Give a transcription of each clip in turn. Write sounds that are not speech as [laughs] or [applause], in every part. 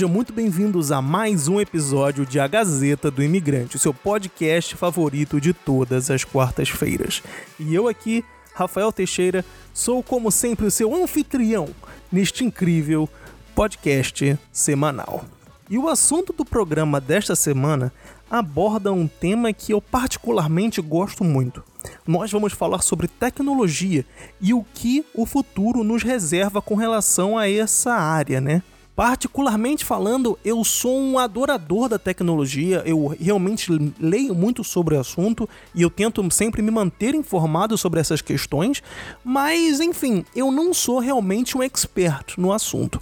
Sejam muito bem-vindos a mais um episódio de A Gazeta do Imigrante, o seu podcast favorito de todas as quartas-feiras. E eu aqui, Rafael Teixeira, sou como sempre o seu anfitrião neste incrível podcast semanal. E o assunto do programa desta semana aborda um tema que eu particularmente gosto muito. Nós vamos falar sobre tecnologia e o que o futuro nos reserva com relação a essa área, né? Particularmente falando, eu sou um adorador da tecnologia, eu realmente leio muito sobre o assunto e eu tento sempre me manter informado sobre essas questões, mas enfim, eu não sou realmente um expert no assunto.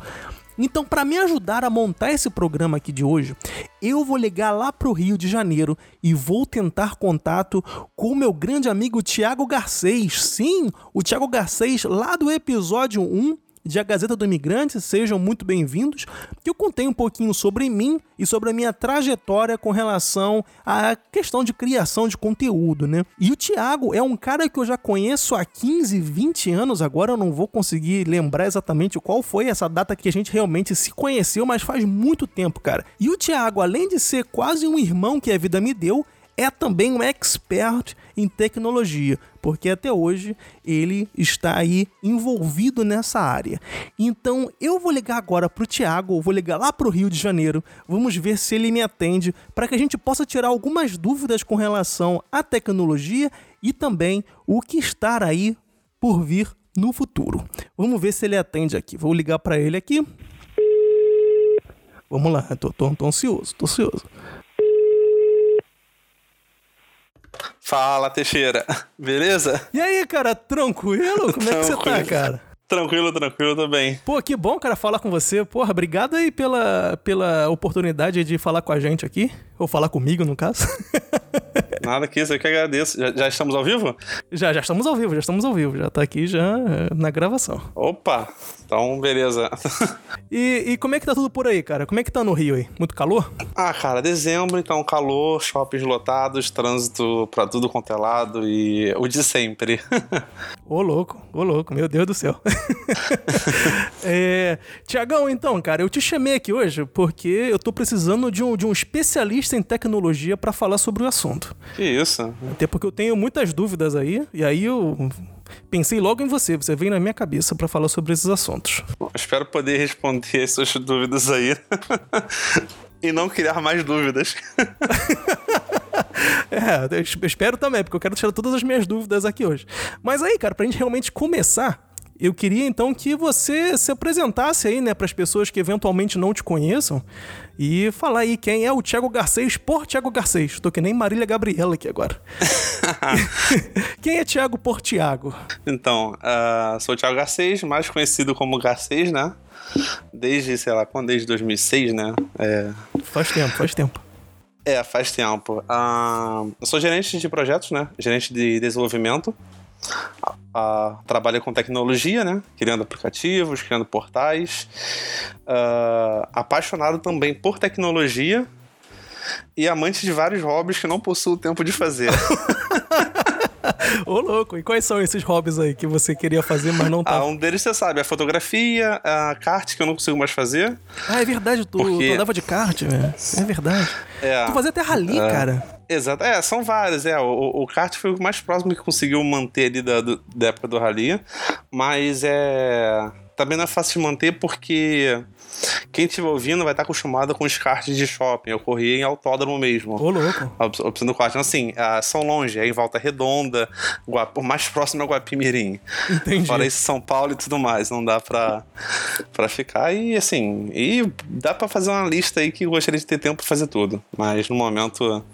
Então, para me ajudar a montar esse programa aqui de hoje, eu vou ligar lá pro Rio de Janeiro e vou tentar contato com o meu grande amigo Tiago Garcês. Sim, o Tiago Garcês lá do episódio 1 de A Gazeta do Imigrante, sejam muito bem-vindos, que eu contei um pouquinho sobre mim e sobre a minha trajetória com relação à questão de criação de conteúdo, né? E o Thiago é um cara que eu já conheço há 15, 20 anos, agora eu não vou conseguir lembrar exatamente qual foi essa data que a gente realmente se conheceu, mas faz muito tempo, cara. E o Thiago, além de ser quase um irmão que a vida me deu, é também um expert em tecnologia, porque até hoje ele está aí envolvido nessa área. Então eu vou ligar agora para o Tiago, vou ligar lá para o Rio de Janeiro, vamos ver se ele me atende para que a gente possa tirar algumas dúvidas com relação à tecnologia e também o que está aí por vir no futuro. Vamos ver se ele atende aqui. Vou ligar para ele aqui. Vamos lá, tô, tô, tô ansioso, tô ansioso. Fala, Teixeira. Beleza? E aí, cara, tranquilo? Como é que você tá, cara? Tranquilo, tranquilo, tô bem. Pô, que bom, cara, falar com você. Porra, obrigado aí pela, pela oportunidade de falar com a gente aqui. Ou falar comigo, no caso. [laughs] Nada que isso, eu que agradeço. Já, já, estamos ao vivo? Já, já estamos ao vivo, já estamos ao vivo. Já tá aqui já é, na gravação. Opa, então beleza. [laughs] e, e como é que tá tudo por aí, cara? Como é que tá no Rio aí? Muito calor? Ah, cara, dezembro, então calor, shoppings lotados, trânsito pra tudo quanto é lado e o de sempre. [laughs] ô louco, ô louco, meu Deus do céu. [laughs] é, Tiagão, então, cara, eu te chamei aqui hoje porque eu tô precisando de um, de um especialista em tecnologia para falar sobre o assunto. Que isso? Até porque eu tenho muitas dúvidas aí, e aí eu pensei logo em você, você veio na minha cabeça para falar sobre esses assuntos. Bom, espero poder responder essas dúvidas aí. [laughs] e não criar mais dúvidas. [laughs] é, eu espero também, porque eu quero tirar todas as minhas dúvidas aqui hoje. Mas aí, cara, pra gente realmente começar, eu queria então que você se apresentasse aí, né, para as pessoas que eventualmente não te conheçam e falar aí quem é o Thiago Garcês por Thiago Garcês. Tô que nem Marília Gabriela aqui agora. [laughs] [laughs] quem é Thiago por Thiago? Então, uh, sou o Thiago Garcês, mais conhecido como Garcês, né? Desde, sei lá, quando? Desde 2006, né? É... Faz tempo, faz tempo. É, faz tempo. Uh, eu sou gerente de projetos, né? Gerente de desenvolvimento a, trabalha com tecnologia, né? Criando aplicativos, criando portais. Uh, apaixonado também por tecnologia e amante de vários hobbies que não possuo tempo de fazer. [laughs] Ô, louco, e quais são esses hobbies aí que você queria fazer, mas não tá? Ah, um deles você sabe, a fotografia, a kart, que eu não consigo mais fazer. Ah, é verdade, tu, porque... tu andava de kart, velho. É verdade. É, tu fazia até rally, é, cara. Exato, é, são vários, é. O, o kart foi o mais próximo que conseguiu manter ali da, do, da época do rally, mas é. Também não é fácil de manter porque quem estiver ouvindo vai estar acostumado com os karts de shopping. Eu corri em autódromo mesmo. Ô, louco. A opção do kart. Então, assim, uh, são longe. É em Volta Redonda, o mais próximo é Guapimirim. Entendi. Fora isso, São Paulo e tudo mais. Não dá pra, pra ficar. E, assim, e dá pra fazer uma lista aí que eu gostaria de ter tempo pra fazer tudo. Mas, no momento,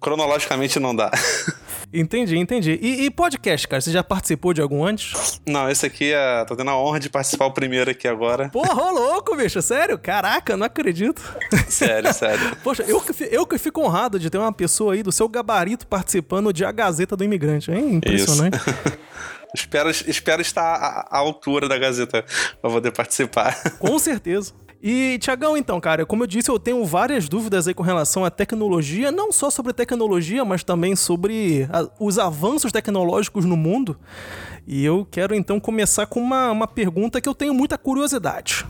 cronologicamente não dá. [laughs] Entendi, entendi. E, e, podcast, cara? Você já participou de algum antes? Não, esse aqui é. tô tendo a honra de participar o primeiro aqui agora. Porra, louco, bicho. Sério? Caraca, não acredito. [laughs] Sério, sério. Poxa, eu que, eu que fico honrado de ter uma pessoa aí do seu gabarito participando de A Gazeta do Imigrante, hein? Impressionante. [laughs] espero, espero estar à, à altura da Gazeta pra poder participar. Com certeza. E, Tiagão, então, cara, como eu disse, eu tenho várias dúvidas aí com relação à tecnologia, não só sobre tecnologia, mas também sobre a, os avanços tecnológicos no mundo. E eu quero então começar com uma, uma pergunta que eu tenho muita curiosidade.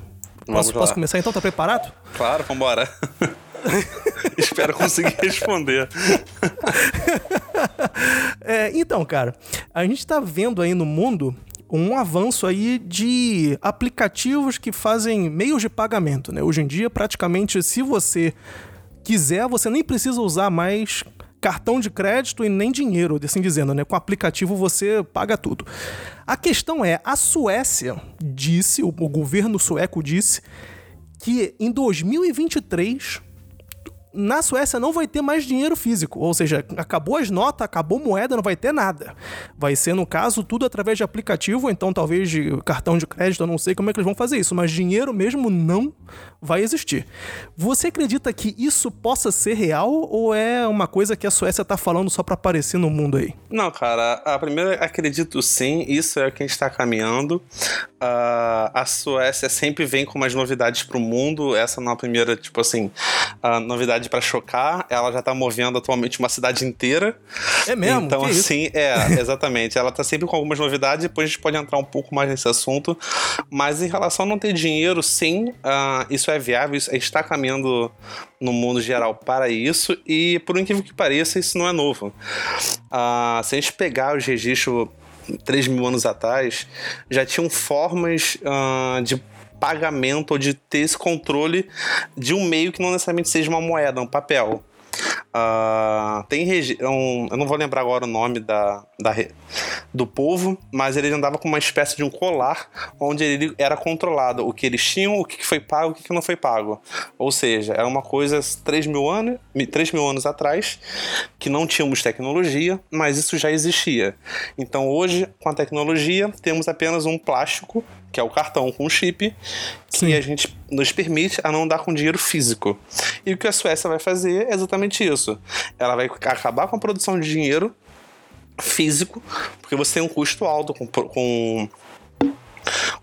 Posso, posso começar então? Tá preparado? Claro, vambora. [laughs] Espero conseguir responder. [laughs] é, então, cara, a gente tá vendo aí no mundo um avanço aí de aplicativos que fazem meios de pagamento, né? Hoje em dia, praticamente, se você quiser, você nem precisa usar mais cartão de crédito e nem dinheiro, assim dizendo, né? Com aplicativo você paga tudo. A questão é, a Suécia disse, o governo sueco disse que em 2023 na Suécia não vai ter mais dinheiro físico, ou seja, acabou as notas, acabou moeda, não vai ter nada. Vai ser, no caso, tudo através de aplicativo, então talvez de cartão de crédito, eu não sei como é que eles vão fazer isso, mas dinheiro mesmo não vai existir. Você acredita que isso possa ser real ou é uma coisa que a Suécia tá falando só para aparecer no mundo aí? Não, cara, a primeira acredito sim, isso é o que a gente tá caminhando. Uh, a Suécia sempre vem com umas novidades pro mundo, essa não é a primeira, tipo assim, a novidade para chocar, ela já tá movendo atualmente uma cidade inteira. É mesmo? Então, que assim, isso? é, exatamente. ela tá sempre com algumas novidades, depois a gente pode entrar um pouco mais nesse assunto. Mas em relação a não ter dinheiro, sim, uh, isso é viável, isso está caminhando no mundo geral para isso, e por incrível que pareça, isso não é novo. Uh, se a gente pegar os registros 3 mil anos atrás, já tinham formas uh, de pagamento ou de ter esse controle de um meio que não necessariamente seja uma moeda, um papel. Uh, tem um, eu não vou lembrar agora o nome da, da, do povo, mas ele andava com uma espécie de um colar onde ele era controlado o que eles tinham, o que foi pago, o que não foi pago. Ou seja, era uma coisa 3 mil, anos, 3 mil anos atrás que não tínhamos tecnologia, mas isso já existia. Então hoje, com a tecnologia, temos apenas um plástico que é o cartão com chip, Sim. que a gente nos permite a não dar com dinheiro físico. E o que a Suécia vai fazer é exatamente isso. Ela vai acabar com a produção de dinheiro físico, porque você tem um custo alto com, com,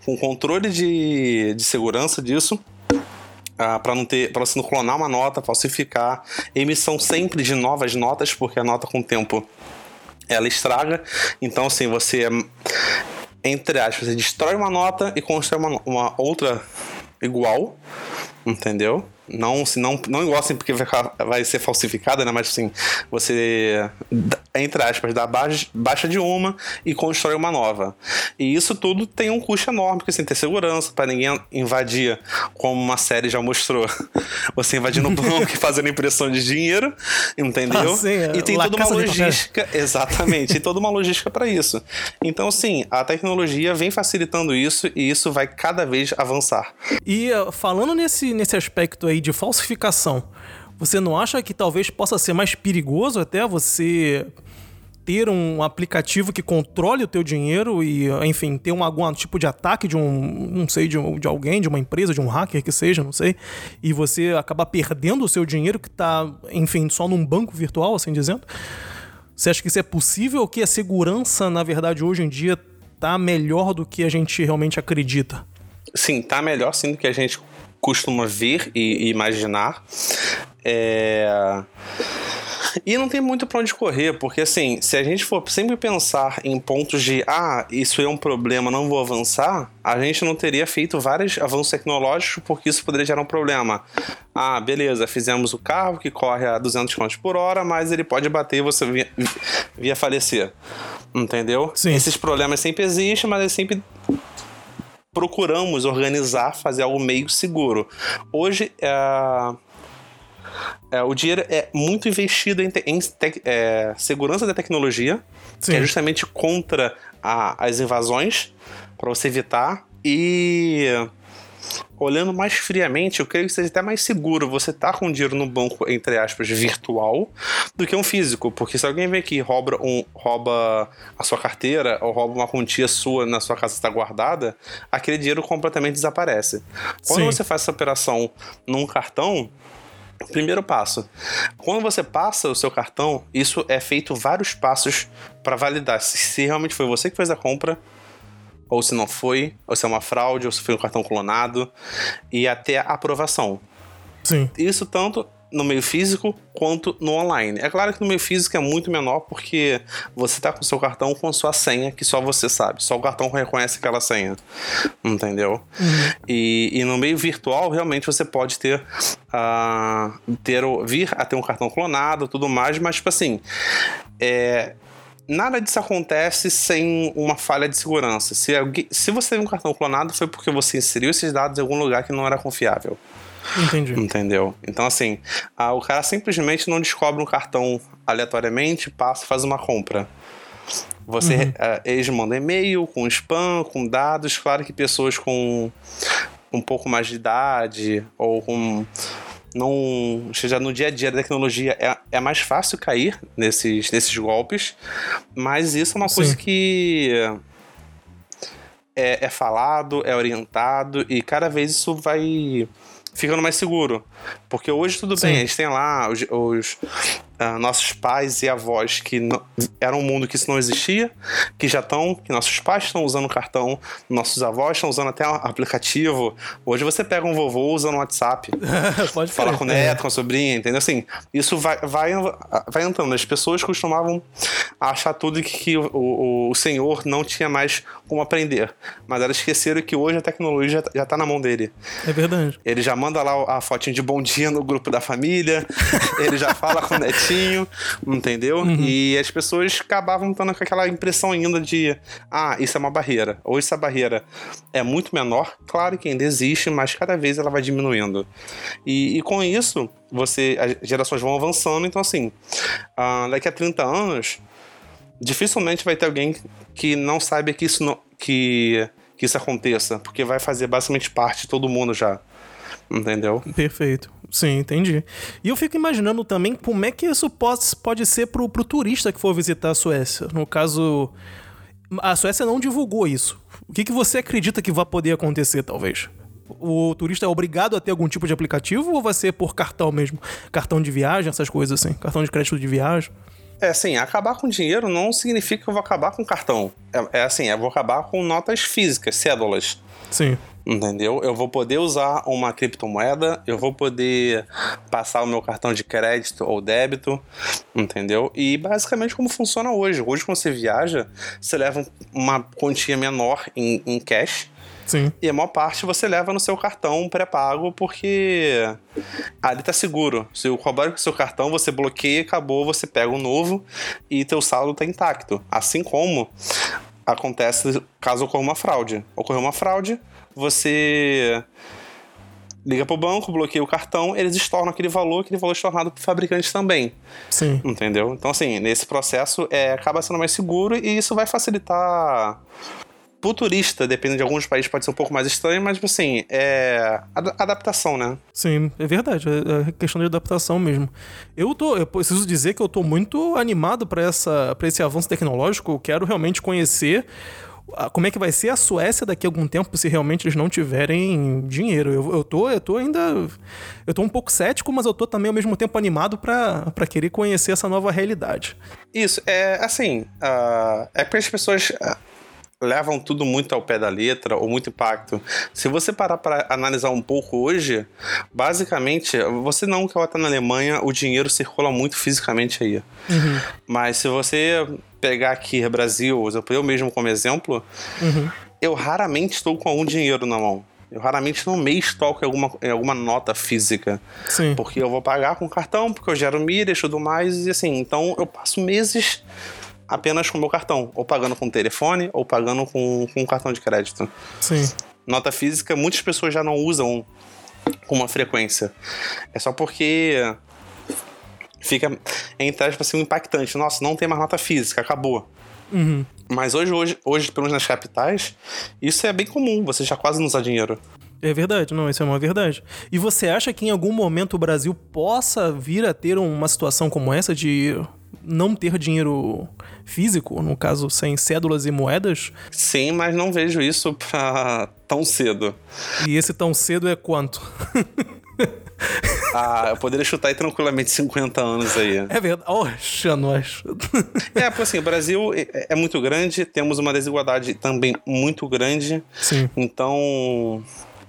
com controle de, de segurança disso. Ah, para não ter para você não clonar uma nota, falsificar, emissão sempre de novas notas, porque a nota com o tempo ela estraga. Então assim, você entre aspas, você destrói uma nota e constrói uma, uma outra igual, entendeu? Não, se não, não igual assim porque vai, vai ser falsificada, né? Mas assim, você, entre aspas, dá baixa, baixa de uma e constrói uma nova. E isso tudo tem um custo enorme, porque assim, ter segurança para ninguém invadir, como uma série já mostrou. [laughs] Você invadindo o banco e fazendo impressão de dinheiro, entendeu? Ah, sim, é. e tem toda uma logística. [laughs] Exatamente, tem toda uma logística para isso. Então, sim, a tecnologia vem facilitando isso e isso vai cada vez avançar. E uh, falando nesse, nesse aspecto aí aí de falsificação, você não acha que talvez possa ser mais perigoso até você ter um aplicativo que controle o teu dinheiro e, enfim, ter um, algum tipo de ataque de um, não sei, de, de alguém, de uma empresa, de um hacker que seja, não sei, e você acabar perdendo o seu dinheiro que está, enfim, só num banco virtual, assim dizendo? Você acha que isso é possível ou que a segurança, na verdade, hoje em dia tá melhor do que a gente realmente acredita? Sim, tá melhor sim do que a gente costuma ver e, imaginar. É... E não tem muito para onde correr, porque assim, se a gente for sempre pensar em pontos de ah, isso é um problema, não vou avançar, a gente não teria feito vários avanços tecnológicos porque isso poderia gerar um problema. Ah, beleza, fizemos o carro que corre a 200 km por hora, mas ele pode bater e você via, via falecer. Entendeu? Sim. Esses problemas sempre existem, mas é sempre procuramos organizar, fazer algo meio seguro. Hoje, é, é, o dinheiro é muito investido em, te, em te, é, segurança da tecnologia, Sim. que é justamente contra a, as invasões, para você evitar. E olhando mais friamente, eu creio que seja até mais seguro você estar tá com dinheiro no banco, entre aspas, virtual, do que um físico. Porque se alguém vem aqui e rouba, um, rouba a sua carteira ou rouba uma quantia sua na sua casa está guardada, aquele dinheiro completamente desaparece. Quando Sim. você faz essa operação num cartão, Primeiro passo. Quando você passa o seu cartão, isso é feito vários passos para validar se realmente foi você que fez a compra ou se não foi, ou se é uma fraude, ou se foi um cartão clonado, e até a aprovação. Sim. Isso tanto no meio físico quanto no online. É claro que no meio físico é muito menor porque você está com seu cartão com sua senha que só você sabe, só o cartão reconhece aquela senha, entendeu? Uhum. E, e, no meio virtual realmente você pode ter, uh, ter vir a ter um cartão clonado, tudo mais, mas tipo assim, é, nada disso acontece sem uma falha de segurança. Se, alguém, se você teve um cartão clonado, foi porque você inseriu esses dados em algum lugar que não era confiável. Entendi. Entendeu? Então, assim, a, o cara simplesmente não descobre um cartão aleatoriamente, passa e faz uma compra. Você, uhum. uh, eles mandam e-mail com spam, com dados. Claro que pessoas com um pouco mais de idade ou com não seja no dia a dia da tecnologia é, é mais fácil cair nesses, nesses golpes, mas isso é uma Sim. coisa que é, é falado, é orientado e cada vez isso vai ficando mais seguro. Porque hoje tudo Sim. bem, eles têm lá os, os uh, nossos pais e avós que não, era um mundo que isso não existia, que já estão, que nossos pais estão usando o cartão, nossos avós estão usando até aplicativo. Hoje você pega um vovô usando o WhatsApp, [laughs] Pode fala com o neto, com a sobrinha, entendeu? Assim, isso vai, vai, vai entrando. As pessoas costumavam achar tudo que, que o, o, o, senhor não tinha mais como aprender, mas elas esqueceram que hoje a tecnologia já, já tá na mão dele. É verdade. Ele já manda lá a fotinho de bom dia no grupo da família, [laughs] ele já fala com o netinho certinho, entendeu? Uhum. E as pessoas acabavam tendo aquela impressão ainda de, ah, isso é uma barreira, ou essa barreira é muito menor, claro que ainda existe, mas cada vez ela vai diminuindo. E, e com isso, você, as gerações vão avançando, então assim, uh, daqui a 30 anos, dificilmente vai ter alguém que não saiba que isso não, que, que isso aconteça, porque vai fazer basicamente parte de todo mundo já. Entendeu? Perfeito. Sim, entendi. E eu fico imaginando também como é que isso pode, pode ser pro, pro turista que for visitar a Suécia. No caso, a Suécia não divulgou isso. O que, que você acredita que vai poder acontecer, talvez? O turista é obrigado a ter algum tipo de aplicativo ou vai ser por cartão mesmo? Cartão de viagem, essas coisas assim? Cartão de crédito de viagem? É assim, acabar com dinheiro não significa que eu vou acabar com cartão. É, é assim, eu vou acabar com notas físicas, cédulas. Sim entendeu? Eu vou poder usar uma criptomoeda, eu vou poder passar o meu cartão de crédito ou débito, entendeu? E basicamente como funciona hoje. Hoje, quando você viaja, você leva uma quantia menor em, em cash. Sim. E a maior parte você leva no seu cartão pré-pago, porque ali tá seguro. Se o roubar o seu cartão, você bloqueia, acabou, você pega um novo e teu saldo tá intacto. Assim como acontece caso ocorra uma fraude. Ocorreu uma fraude, você liga pro banco, bloqueia o cartão, eles estornam aquele valor, aquele valor é estornado pro fabricante também. Sim. Entendeu? Então, assim, nesse processo é, acaba sendo mais seguro e isso vai facilitar pro turista, dependendo de alguns países, pode ser um pouco mais estranho, mas, assim, é adaptação, né? Sim, é verdade. É, é questão de adaptação mesmo. Eu tô, eu preciso dizer que eu tô muito animado para esse avanço tecnológico. Eu quero realmente conhecer como é que vai ser a Suécia daqui a algum tempo se realmente eles não tiverem dinheiro. Eu, eu, tô, eu tô ainda. Eu tô um pouco cético, mas eu tô também ao mesmo tempo animado para querer conhecer essa nova realidade. Isso, é assim. Uh, é porque as pessoas. Uh, levam tudo muito ao pé da letra ou muito impacto. Se você parar para analisar um pouco hoje, basicamente, você não que ela tá na Alemanha, o dinheiro circula muito fisicamente aí. Uhum. Mas se você pegar aqui Brasil, eu mesmo como exemplo, uhum. eu raramente estou com algum dinheiro na mão. Eu raramente no mês toco em alguma, em alguma nota física. Sim. Porque eu vou pagar com cartão, porque eu gero milhas e tudo mais. E assim, então eu passo meses apenas com meu cartão. Ou pagando com telefone, ou pagando com, com cartão de crédito. Sim. Nota física, muitas pessoas já não usam com uma frequência. É só porque fica, entre aspas, assim, um impactante. Nossa, não tem mais nota física, acabou. Uhum. Mas hoje, hoje, hoje, pelo menos nas capitais, isso é bem comum, você já quase não usa dinheiro. É verdade, não, isso é uma verdade. E você acha que em algum momento o Brasil possa vir a ter uma situação como essa de não ter dinheiro físico, no caso sem cédulas e moedas? Sim, mas não vejo isso pra tão cedo. E esse tão cedo é quanto? [laughs] Ah, eu poderia chutar aí tranquilamente 50 anos aí. É verdade. Oxa, nós. É, porque assim, o Brasil é, é muito grande, temos uma desigualdade também muito grande. Sim. Então,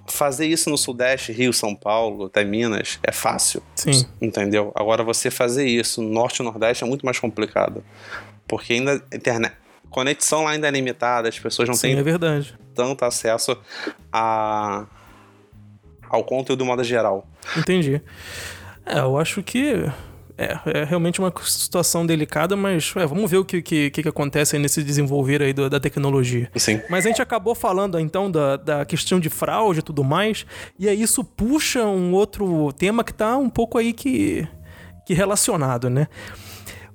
fazer isso no Sudeste, Rio, São Paulo, até Minas, é fácil. Sim. Entendeu? Agora, você fazer isso no Norte e Nordeste é muito mais complicado. Porque ainda a internet. Conexão lá ainda é limitada, as pessoas não Sim, têm é verdade. tanto acesso a, ao conteúdo de modo geral. Entendi. É, eu acho que é, é realmente uma situação delicada, mas é, vamos ver o que, que, que acontece nesse desenvolver aí do- da tecnologia. Sim. Mas a gente acabou falando então da, da questão de fraude e tudo mais, e aí isso puxa um outro tema que tá um pouco aí que, que relacionado, né?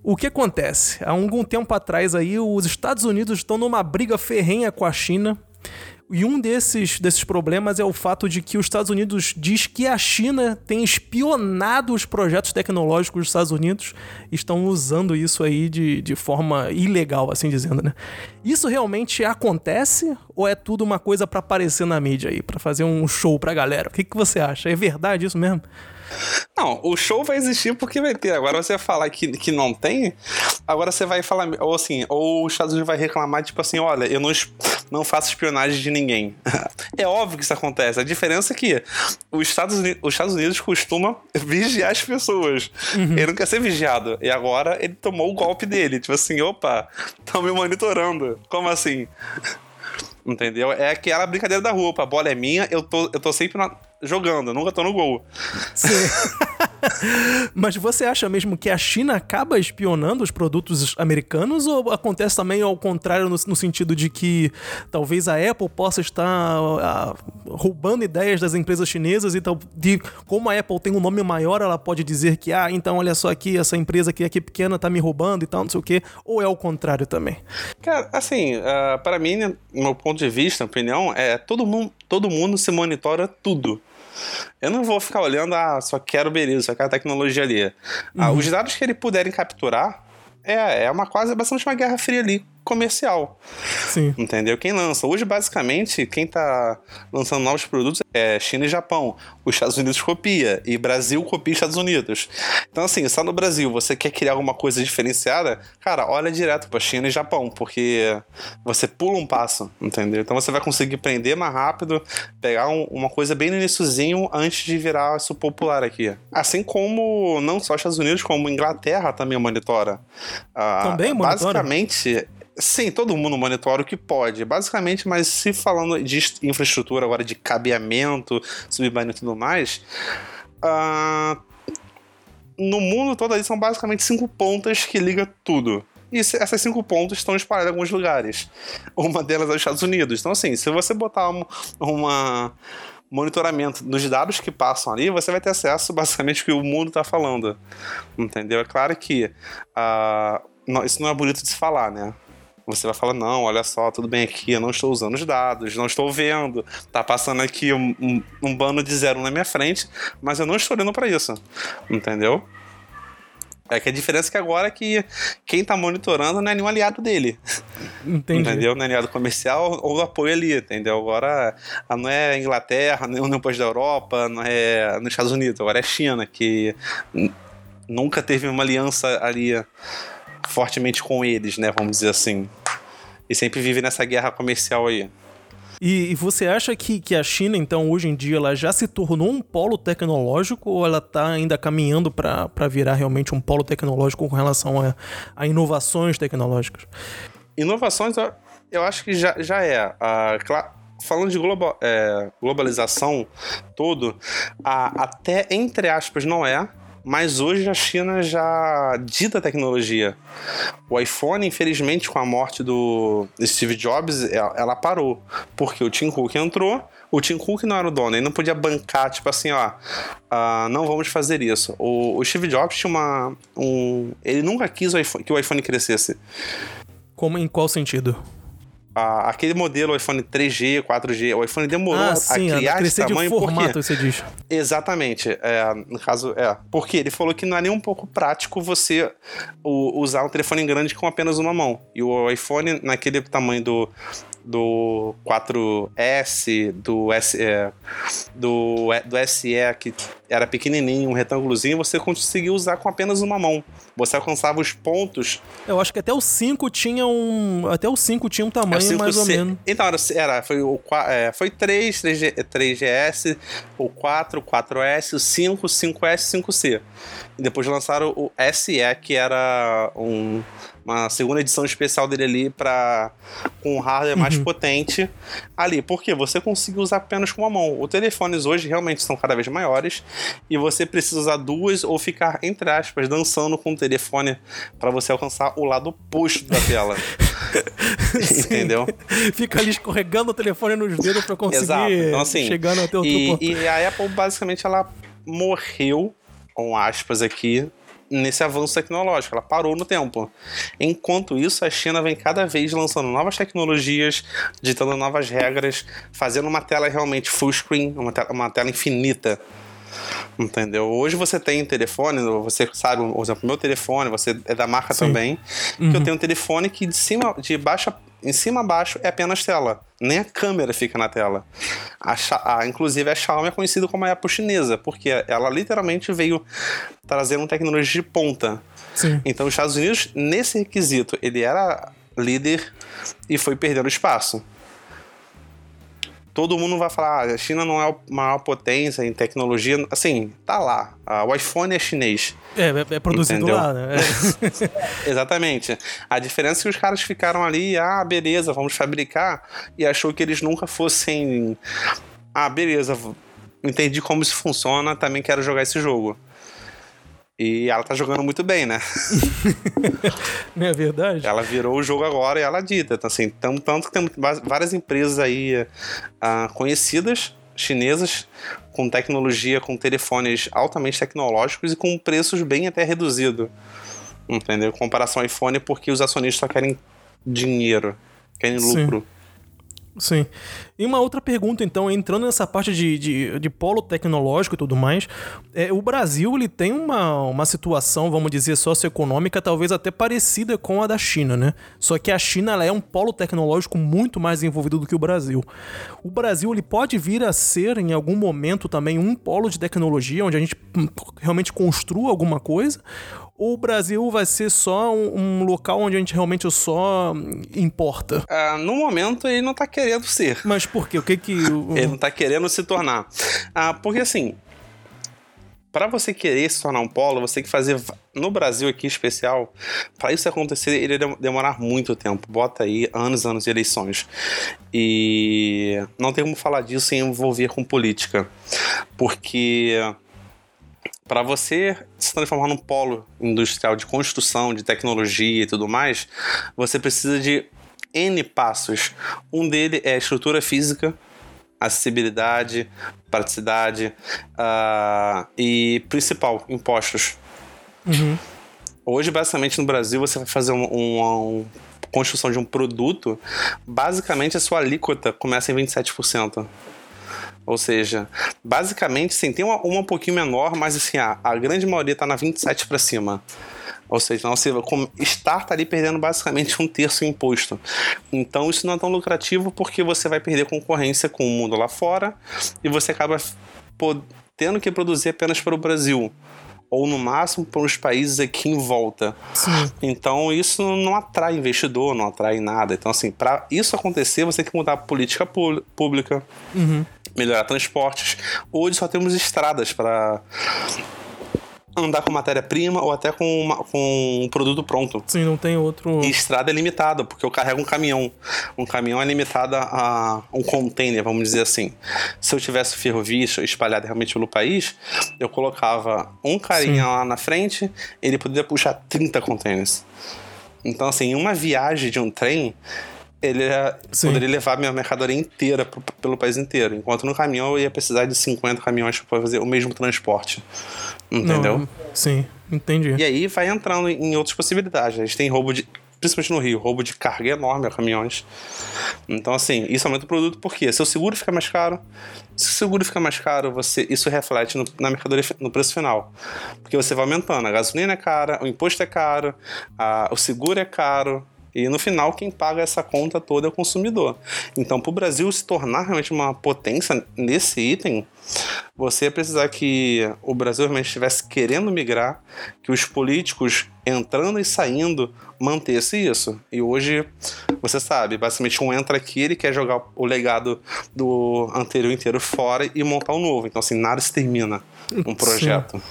O que acontece? Há algum tempo atrás aí, os Estados Unidos estão numa briga ferrenha com a China. E um desses, desses problemas é o fato de que os Estados Unidos diz que a China tem espionado os projetos tecnológicos dos Estados Unidos e estão usando isso aí de, de forma ilegal, assim dizendo, né? Isso realmente acontece ou é tudo uma coisa pra aparecer na mídia aí, pra fazer um show pra galera? O que, que você acha? É verdade isso mesmo? Não, o show vai existir porque vai ter. Agora você falar que, que não tem, agora você vai falar, ou assim, ou os Estados Unidos vai reclamar, tipo assim, olha, eu não, não faço espionagem de ninguém. [laughs] é óbvio que isso acontece. A diferença é que os Estados Unidos, os Estados Unidos costumam [laughs] vigiar as pessoas. Ele não quer ser vigiado. E agora ele tomou o golpe dele. Tipo assim, opa, estão me monitorando. Como assim? [laughs] Entendeu? É aquela brincadeira da rua. A bola é minha, eu tô, eu tô sempre na- jogando, nunca tô no gol. [laughs] Mas você acha mesmo que a China acaba espionando os produtos americanos ou acontece também ao contrário no, no sentido de que talvez a Apple possa estar ah, roubando ideias das empresas chinesas e tal, de como a Apple tem um nome maior, ela pode dizer que ah, então olha só aqui, essa empresa aqui, aqui pequena tá me roubando e tal, não sei o quê, ou é o contrário também? Cara, assim, ah, para mim, né, meu ponto de vista, opinião, é todo mundo, todo mundo se monitora tudo. Eu não vou ficar olhando, ah, só quero beleza, só quero tecnologia ali. Ah, os dados que eles puderem capturar é, é uma quase bastante uma guerra fria ali, comercial. Sim. Entendeu? Quem lança? Hoje, basicamente, quem tá lançando novos produtos é China e Japão. Os Estados Unidos copia. E Brasil copia os Estados Unidos. Então, assim, só no Brasil você quer criar alguma coisa diferenciada, cara, olha direto pra China e Japão, porque você pula um passo, entendeu? Então você vai conseguir prender mais rápido, pegar um- uma coisa bem no iniciozinho antes de virar isso popular aqui. Assim como não só os Estados Unidos, como Inglaterra também monitora. Ah, Também monitora? Basicamente, Sim, todo mundo monitora o que pode, basicamente, mas se falando de est- infraestrutura agora, de cabeamento, submarino e tudo mais, ah, no mundo todo ali são basicamente cinco pontas que ligam tudo. E essas cinco pontas estão espalhadas em alguns lugares. Uma delas é os Estados Unidos. Então, assim, se você botar um uma monitoramento dos dados que passam ali, você vai ter acesso basicamente ao que o mundo está falando. Entendeu? É claro que ah, não- isso não é bonito de se falar, né? Você vai falar, não, olha só, tudo bem aqui, eu não estou usando os dados, não estou vendo, tá passando aqui um, um, um bando de zero na minha frente, mas eu não estou olhando para isso, entendeu? É que a diferença é que agora é que quem tá monitorando não é nenhum aliado dele, Entendi. entendeu? Não é aliado comercial ou apoio ali, entendeu? Agora ah, não é Inglaterra, nem nem o país da Europa, não é nos Estados Unidos, agora é China, que nunca teve uma aliança ali fortemente com eles, né? Vamos dizer assim. E sempre vive nessa guerra comercial aí. E, e você acha que, que a China, então, hoje em dia, ela já se tornou um polo tecnológico ou ela está ainda caminhando para virar realmente um polo tecnológico com relação a, a inovações tecnológicas? Inovações, eu, acho que já, já é. Ah, cla- falando de globa- é, globalização todo, ah, até entre aspas não é. Mas hoje a China já dita a tecnologia. O iPhone, infelizmente, com a morte do Steve Jobs, ela, ela parou. Porque o Tim Cook entrou, o Tim Cook não era o dono, ele não podia bancar, tipo assim, ó, ah, não vamos fazer isso. O, o Steve Jobs tinha uma. Um, ele nunca quis o iPhone- que o iPhone crescesse. Como, em qual sentido? A, aquele modelo iPhone 3G, 4G, o iPhone demorou ah, sim, a criar esse tamanho de formato, porque você diz. exatamente, é, no caso é porque ele falou que não é nem um pouco prático você usar um telefone grande com apenas uma mão e o iPhone naquele tamanho do do 4S, do, S, é, do, do SE, que era pequenininho, um retângulozinho, você conseguia usar com apenas uma mão. Você alcançava os pontos. Eu acho que até o 5 tinha um. Até o 5 tinha um tamanho é mais ou menos. Então, era, era foi o é, foi 3, 3G, 3GS, o 4, 4S, o 5, 5S, 5C. E depois lançaram o SE, que era um uma segunda edição especial dele ali para com um hardware mais uhum. potente ali. Porque você consegue usar apenas com uma mão. Os telefones hoje realmente são cada vez maiores e você precisa usar duas ou ficar entre aspas dançando com o telefone para você alcançar o lado oposto da tela. [laughs] Entendeu? Fica ali escorregando o telefone nos dedos para conseguir Exato. Então, assim, chegar no teu e, e a Apple basicamente ela morreu com aspas aqui nesse avanço tecnológico, ela parou no tempo. Enquanto isso, a China vem cada vez lançando novas tecnologias, ditando novas regras, fazendo uma tela realmente full screen, uma tela, uma tela infinita. Entendeu? Hoje você tem telefone, você sabe, por exemplo, meu telefone, você é da marca Sim. também, uhum. que eu tenho um telefone que de cima, de baixa em cima a baixo é apenas tela. Nem a câmera fica na tela. A, a, inclusive a Xiaomi é conhecida como a Apple chinesa, porque ela literalmente veio trazendo tecnologia de ponta. Sim. Então os Estados Unidos, nesse requisito, ele era líder e foi perdendo espaço todo mundo vai falar, ah, a China não é a maior potência em tecnologia. Assim, tá lá. Ah, o iPhone é chinês. É, é, é produzido entendeu? lá, né? É. [laughs] Exatamente. A diferença é que os caras ficaram ali, ah, beleza, vamos fabricar, e achou que eles nunca fossem. Ah, beleza, entendi como isso funciona, também quero jogar esse jogo. E ela tá jogando muito bem, né? [laughs] Não é verdade? Ela virou o jogo agora e ela dita. Então, assim, tanto, tanto que tem várias empresas aí uh, conhecidas, chinesas, com tecnologia, com telefones altamente tecnológicos e com preços bem até reduzidos. Entendeu? Em comparação ao iPhone, porque os acionistas só querem dinheiro, querem lucro. Sim. Sim. E uma outra pergunta, então, entrando nessa parte de, de, de polo tecnológico e tudo mais, é, o Brasil ele tem uma, uma situação, vamos dizer, socioeconômica talvez até parecida com a da China, né? Só que a China ela é um polo tecnológico muito mais envolvido do que o Brasil. O Brasil ele pode vir a ser, em algum momento, também um polo de tecnologia, onde a gente hum, realmente construa alguma coisa, o Brasil vai ser só um, um local onde a gente realmente só importa? Uh, no momento ele não tá querendo ser. Mas por quê? O que que... [laughs] ele não tá querendo se tornar. Uh, porque assim, para você querer se tornar um polo, você tem que fazer no Brasil aqui especial. Para isso acontecer, ele demorar muito tempo. Bota aí anos, anos de eleições. E não tem como falar disso sem envolver com política, porque para você se transformar num polo industrial de construção, de tecnologia e tudo mais, você precisa de N passos. Um deles é a estrutura física, acessibilidade, praticidade uh, e, principal, impostos. Uhum. Hoje, basicamente, no Brasil, você vai fazer uma, uma, uma construção de um produto, basicamente a sua alíquota começa em 27%. Ou seja, basicamente, sim, tem uma, uma um pouquinho menor, mas assim, a, a grande maioria está na 27 para cima. Ou seja, não, você estar tá ali perdendo basicamente um terço imposto. Então isso não é tão lucrativo porque você vai perder concorrência com o mundo lá fora e você acaba tendo que produzir apenas para o Brasil ou no máximo para os países aqui em volta. Sim. Então isso não atrai investidor, não atrai nada. Então assim, para isso acontecer, você tem que mudar a política pública, uhum. Melhorar transportes. Hoje só temos estradas para andar com matéria-prima ou até com, uma, com um produto pronto. Sim, não tem outro. E estrada é limitada, porque eu carrego um caminhão. Um caminhão é limitado a um container, vamos dizer assim. Se eu tivesse ferrovia espalhada realmente pelo país, eu colocava um carinha Sim. lá na frente, ele poderia puxar 30 containers. Então, assim, uma viagem de um trem, ele poderia levar a minha mercadoria inteira pro, pelo país inteiro. Enquanto no caminhão eu ia precisar de 50 caminhões para fazer o mesmo transporte. Entendeu? Não, sim, entendi. E aí vai entrando em outras possibilidades. A gente tem roubo de principalmente no Rio, roubo de carga enorme a caminhões. Então, assim, isso aumenta o produto porque seu seguro fica mais caro. Se o seguro fica mais caro, você, isso reflete no, na mercadoria no preço final. Porque você vai aumentando. A gasolina é cara, o imposto é caro, a, o seguro é caro, e no final, quem paga essa conta toda é o consumidor. Então, para o Brasil se tornar realmente uma potência nesse item, você ia precisar que o Brasil realmente estivesse querendo migrar, que os políticos entrando e saindo mantesse isso. E hoje, você sabe, basicamente um entra aqui, ele quer jogar o legado do anterior inteiro fora e montar um novo. Então, assim, nada se termina um projeto.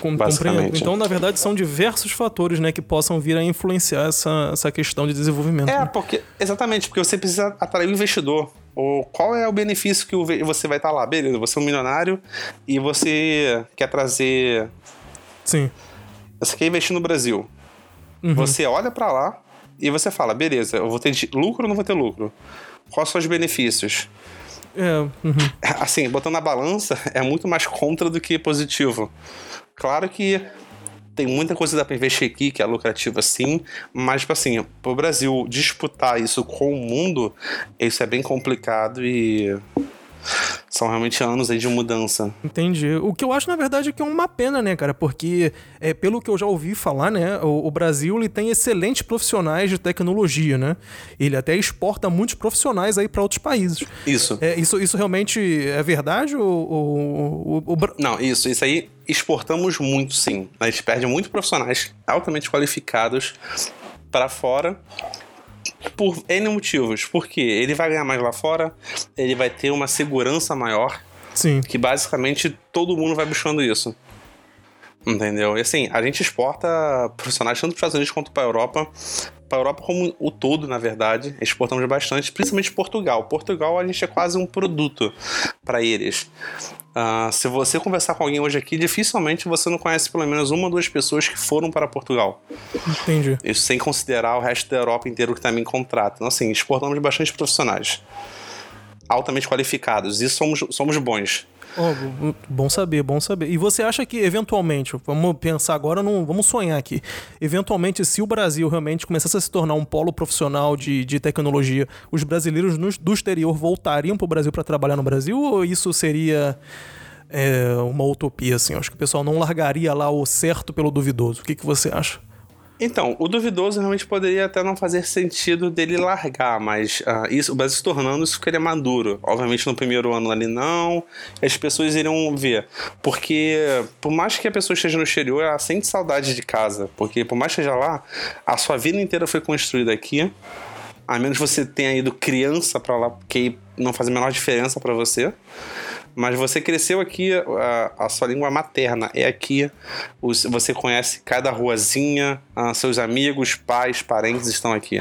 Com, basicamente. Então, na verdade, são diversos fatores né, que possam vir a influenciar essa, essa questão de desenvolvimento. É, né? porque, exatamente, porque você precisa atrair o investidor. Ou qual é o benefício que você vai estar lá? Beleza, você é um milionário e você quer trazer. Sim. Você quer investir no Brasil. Uhum. Você olha para lá e você fala: beleza, eu vou ter lucro ou não vou ter lucro? Quais são os benefícios? É, uhum. Assim, botando na balança, é muito mais contra do que positivo. Claro que tem muita coisa que dá investir aqui que é lucrativa sim, mas, tipo assim, pro Brasil disputar isso com o mundo, isso é bem complicado e são realmente anos aí de mudança. Entendi. O que eu acho, na verdade, é que é uma pena, né, cara? Porque, é, pelo que eu já ouvi falar, né, o, o, Brasil ele tem excelentes profissionais de tecnologia, né? Ele até exporta muitos profissionais aí para outros países. Isso. É, isso. Isso realmente é verdade? Ou, ou, ou, Não, isso. Isso aí exportamos muito, sim. A gente perde muitos profissionais altamente qualificados para fora por N motivos. Porque ele vai ganhar mais lá fora, ele vai ter uma segurança maior. Sim. Que basicamente todo mundo vai buscando isso. Entendeu? E assim, a gente exporta profissionais tanto para os Estados Unidos quanto para a Europa. Para a Europa como o todo, na verdade, exportamos bastante, principalmente Portugal. Portugal a gente é quase um produto para eles. Uh, se você conversar com alguém hoje aqui, dificilmente você não conhece pelo menos uma ou duas pessoas que foram para Portugal. Entendi. Isso sem considerar o resto da Europa inteiro que também contrata. Então, assim, exportamos bastante profissionais altamente qualificados e somos, somos bons. Oh, bom saber, bom saber. E você acha que, eventualmente, vamos pensar agora, não, vamos sonhar aqui. Eventualmente, se o Brasil realmente começasse a se tornar um polo profissional de, de tecnologia, os brasileiros no, do exterior voltariam para o Brasil para trabalhar no Brasil? Ou isso seria é, uma utopia, assim? Acho que o pessoal não largaria lá o certo pelo duvidoso. O que, que você acha? Então, o duvidoso realmente poderia até não fazer sentido dele largar, mas uh, isso, Brasil se tornando, isso ficaria maduro. Obviamente no primeiro ano ali não, as pessoas iriam ver. Porque, por mais que a pessoa esteja no exterior, ela sente saudade de casa. Porque, por mais que esteja lá, a sua vida inteira foi construída aqui. A menos você tenha ido criança para lá, porque não faz a menor diferença para você mas você cresceu aqui, a, a sua língua materna é aqui, os, você conhece cada ruazinha, ah, seus amigos, pais, parentes estão aqui.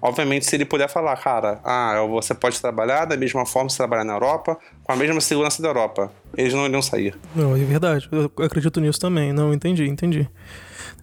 Obviamente, se ele puder falar, cara, ah, você pode trabalhar da mesma forma que você na Europa, com a mesma segurança da Europa, eles não iriam sair. Não, é verdade, eu acredito nisso também, não, entendi, entendi.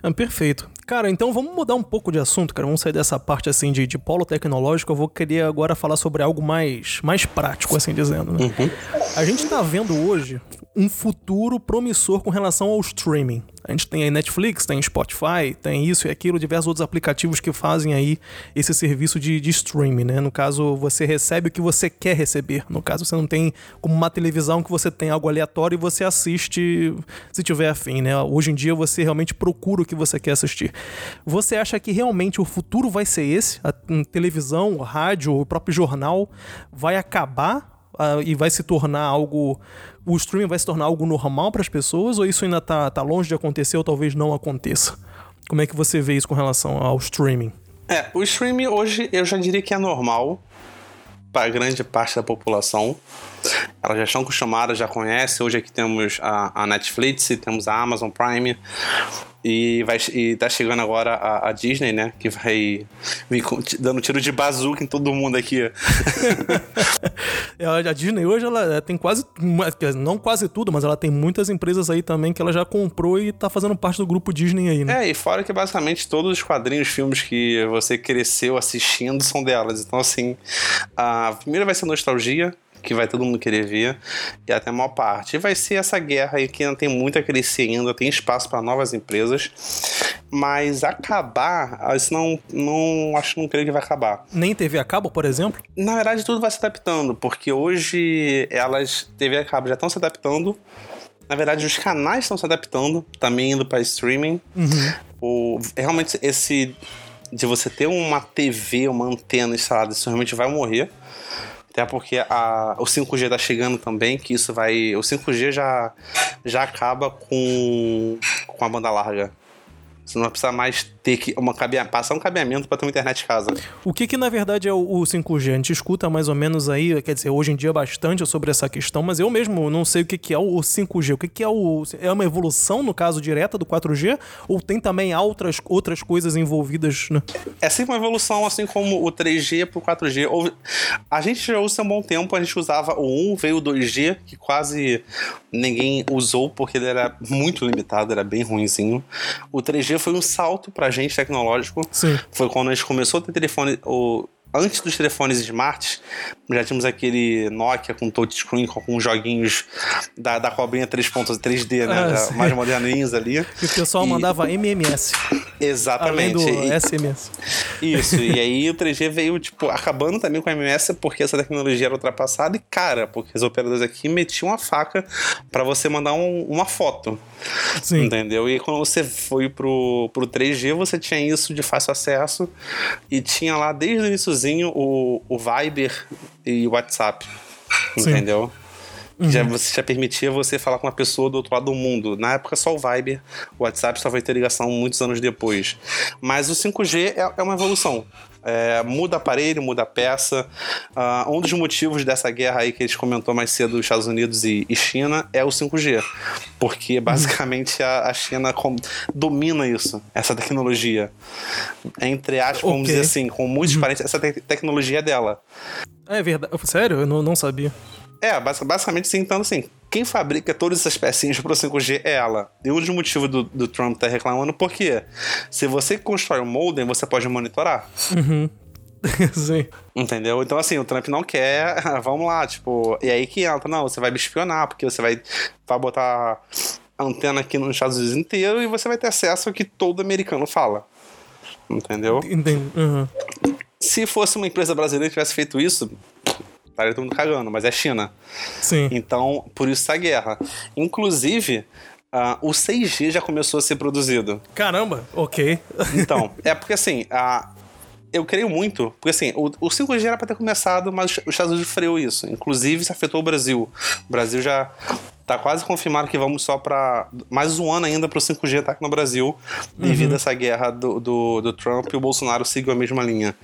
Ah, perfeito. Cara, então vamos mudar um pouco de assunto, cara. Vamos sair dessa parte assim de, de polo tecnológico. Eu vou querer agora falar sobre algo mais, mais prático, assim dizendo. Né? Uhum. A gente tá vendo hoje um futuro promissor com relação ao streaming. A gente tem aí Netflix, tem Spotify, tem isso e aquilo, diversos outros aplicativos que fazem aí esse serviço de, de streaming, né? No caso, você recebe o que você quer receber. No caso, você não tem como uma televisão que você tem algo aleatório e você assiste se tiver afim, né? Hoje em dia você realmente procura o que você quer assistir. Você acha que realmente o futuro vai ser esse? A televisão, rádio, o próprio jornal vai acabar Uh, e vai se tornar algo. O streaming vai se tornar algo normal para as pessoas ou isso ainda está tá longe de acontecer ou talvez não aconteça? Como é que você vê isso com relação ao streaming? É, o streaming hoje eu já diria que é normal para grande parte da população. Elas já estão acostumadas, já conhecem. Hoje aqui temos a, a Netflix, temos a Amazon Prime, e, vai, e tá chegando agora a, a Disney, né? Que vai vir dando tiro de bazuca em todo mundo aqui. [laughs] É, a Disney hoje ela tem quase. Não quase tudo, mas ela tem muitas empresas aí também que ela já comprou e tá fazendo parte do grupo Disney aí, né? É, e fora que basicamente todos os quadrinhos, filmes que você cresceu assistindo são delas. Então, assim, a primeira vai ser nostalgia, que vai todo mundo querer ver, e até a maior parte. E vai ser essa guerra aí que ainda tem muito a crescer ainda, tem espaço para novas empresas, mas acabar, isso não, não acho não creio que vai acabar. Nem TV a cabo, por exemplo? Na verdade, tudo vai se adaptando, porque hoje elas, TV a cabo, já estão se adaptando. Na verdade, os canais estão se adaptando, também indo para streaming. Uhum. O, realmente, esse de você ter uma TV, uma antena instalada, isso realmente vai morrer. Até porque a, o 5G tá chegando também, que isso vai. O 5G já, já acaba com, com a banda larga. Você não vai precisar mais ter que uma passar um cabeamento para ter uma internet de casa. O que que na verdade é o, o 5G? A gente escuta mais ou menos aí, quer dizer, hoje em dia bastante sobre essa questão, mas eu mesmo não sei o que que é o 5G. O que que é o é uma evolução no caso direta do 4G ou tem também outras outras coisas envolvidas, né? É sempre uma evolução assim como o 3G pro 4G. A gente já usa há um bom tempo, a gente usava o 1, veio o 2G, que quase ninguém usou porque ele era muito limitado, era bem ruinzinho. O 3G foi um salto pra gente tecnológico. Sim. Foi quando a gente começou a ter telefone, o, antes dos telefones smarts, já tínhamos aquele Nokia com touchscreen, com joguinhos da, da cobrinha 3.3D, né? Ah, mais moderninhos ali. [laughs] E o pessoal e... mandava MMS. Exatamente. Além do e... SMS. Isso, e aí [laughs] o 3G veio, tipo, acabando também com a MMS porque essa tecnologia era ultrapassada e cara, porque os operadores aqui metiam a faca para você mandar um, uma foto. Sim. Entendeu? E quando você foi pro, pro 3G, você tinha isso de fácil acesso e tinha lá desde o iníciozinho o, o Viber e o WhatsApp. Sim. Entendeu? Uhum. Já, você já permitia você falar com uma pessoa do outro lado do mundo. Na época só o Viber, o WhatsApp só vai ter ligação muitos anos depois. Mas o 5G é, é uma evolução. É, muda aparelho, muda peça. Uh, um dos motivos dessa guerra aí que a gente comentou mais cedo, Estados Unidos e, e China, é o 5G. Porque basicamente a, a China com, domina isso, essa tecnologia. Entre aspas, okay. vamos dizer assim, com muitos uhum. parentes, essa te tecnologia é dela. É verdade. Sério? Eu não, não sabia. É, basicamente sim, então assim, quem fabrica todas essas pecinhas para o 5G é ela. E um dos motivos do, do Trump tá reclamando, porque se você constrói um modem, você pode monitorar. Uhum. [laughs] Sim. Entendeu? Então, assim, o Trump não quer. [laughs] Vamos lá, tipo. E aí que entra, não, você vai me espionar, porque você vai, vai botar antena aqui nos Estados Unidos inteiro e você vai ter acesso ao que todo americano fala. Entendeu? Entendi. Uhum. Se fosse uma empresa brasileira que tivesse feito isso, estaria todo mundo cagando, mas é China. Sim. Então, por isso essa guerra. Inclusive, uh, o 6G já começou a ser produzido. Caramba, ok. então, [laughs] é porque assim, uh, eu creio muito, porque assim, o, o 5G era para ter começado, mas os Estados Unidos freou isso. Inclusive, isso afetou o Brasil. O Brasil já Tá quase confirmado que vamos só para mais um ano ainda para o 5G estar aqui no Brasil, devido uhum. a essa guerra do, do, do, Trump e o Bolsonaro seguiu a mesma linha,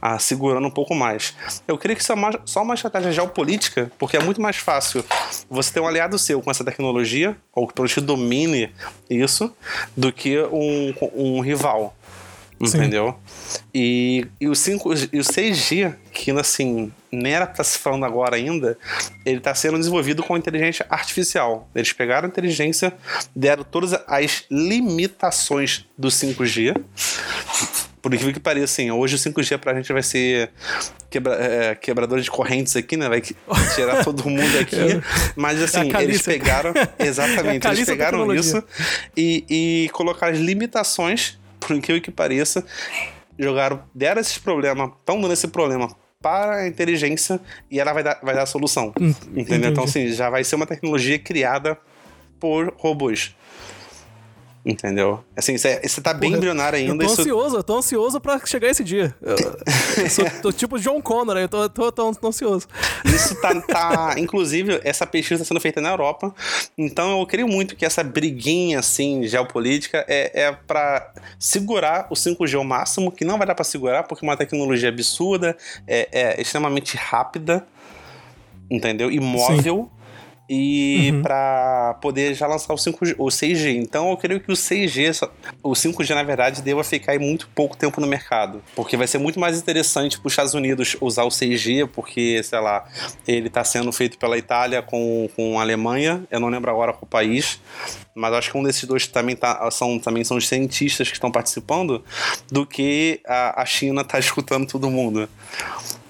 ah, segurando um pouco mais. Eu creio que isso é uma, só uma estratégia geopolítica, porque é muito mais fácil você ter um aliado seu com essa tecnologia, ou que pelo domine isso, do que um, um rival. Entendeu? E, e, o 5, e o 6G, que assim, nem era pra se falando agora ainda, ele está sendo desenvolvido com inteligência artificial. Eles pegaram a inteligência, deram todas as limitações do 5G. Por incrível que pareça, assim, hoje o 5G pra gente vai ser quebra, é, quebrador de correntes aqui, né? Vai tirar [laughs] todo mundo aqui. Mas assim, é eles pegaram. Exatamente, é eles [laughs] pegaram isso e, e colocaram as limitações por incrível que pareça, jogaram, deram esses problemas, estão dando esse problema para a inteligência e ela vai dar, vai dar a solução. Hum, entendeu? Então, entendi. Então, assim, já vai ser uma tecnologia criada por robôs. Entendeu? Assim, você tá bem Porra, embrionário ainda. Eu tô isso... ansioso, eu tô ansioso pra chegar esse dia. Eu, eu sou, tô tipo John Connor, eu tô, tô, tô, tô ansioso. Isso tá, tá. Inclusive, essa pesquisa tá sendo feita na Europa. Então eu creio muito que essa briguinha, assim, geopolítica é, é pra segurar o 5G ao máximo, que não vai dar pra segurar, porque é uma tecnologia absurda, é, é extremamente rápida, entendeu? E móvel. Sim e uhum. para poder já lançar o, 5G, o 6G. Então eu creio que o 6G, o 5G na verdade, deva ficar aí muito pouco tempo no mercado, porque vai ser muito mais interessante para os Estados Unidos usar o 6G, porque, sei lá, ele está sendo feito pela Itália com, com a Alemanha, eu não lembro agora qual país, mas acho que um desses dois também, tá, são, também são os cientistas que estão participando, do que a, a China está [laughs] escutando todo mundo.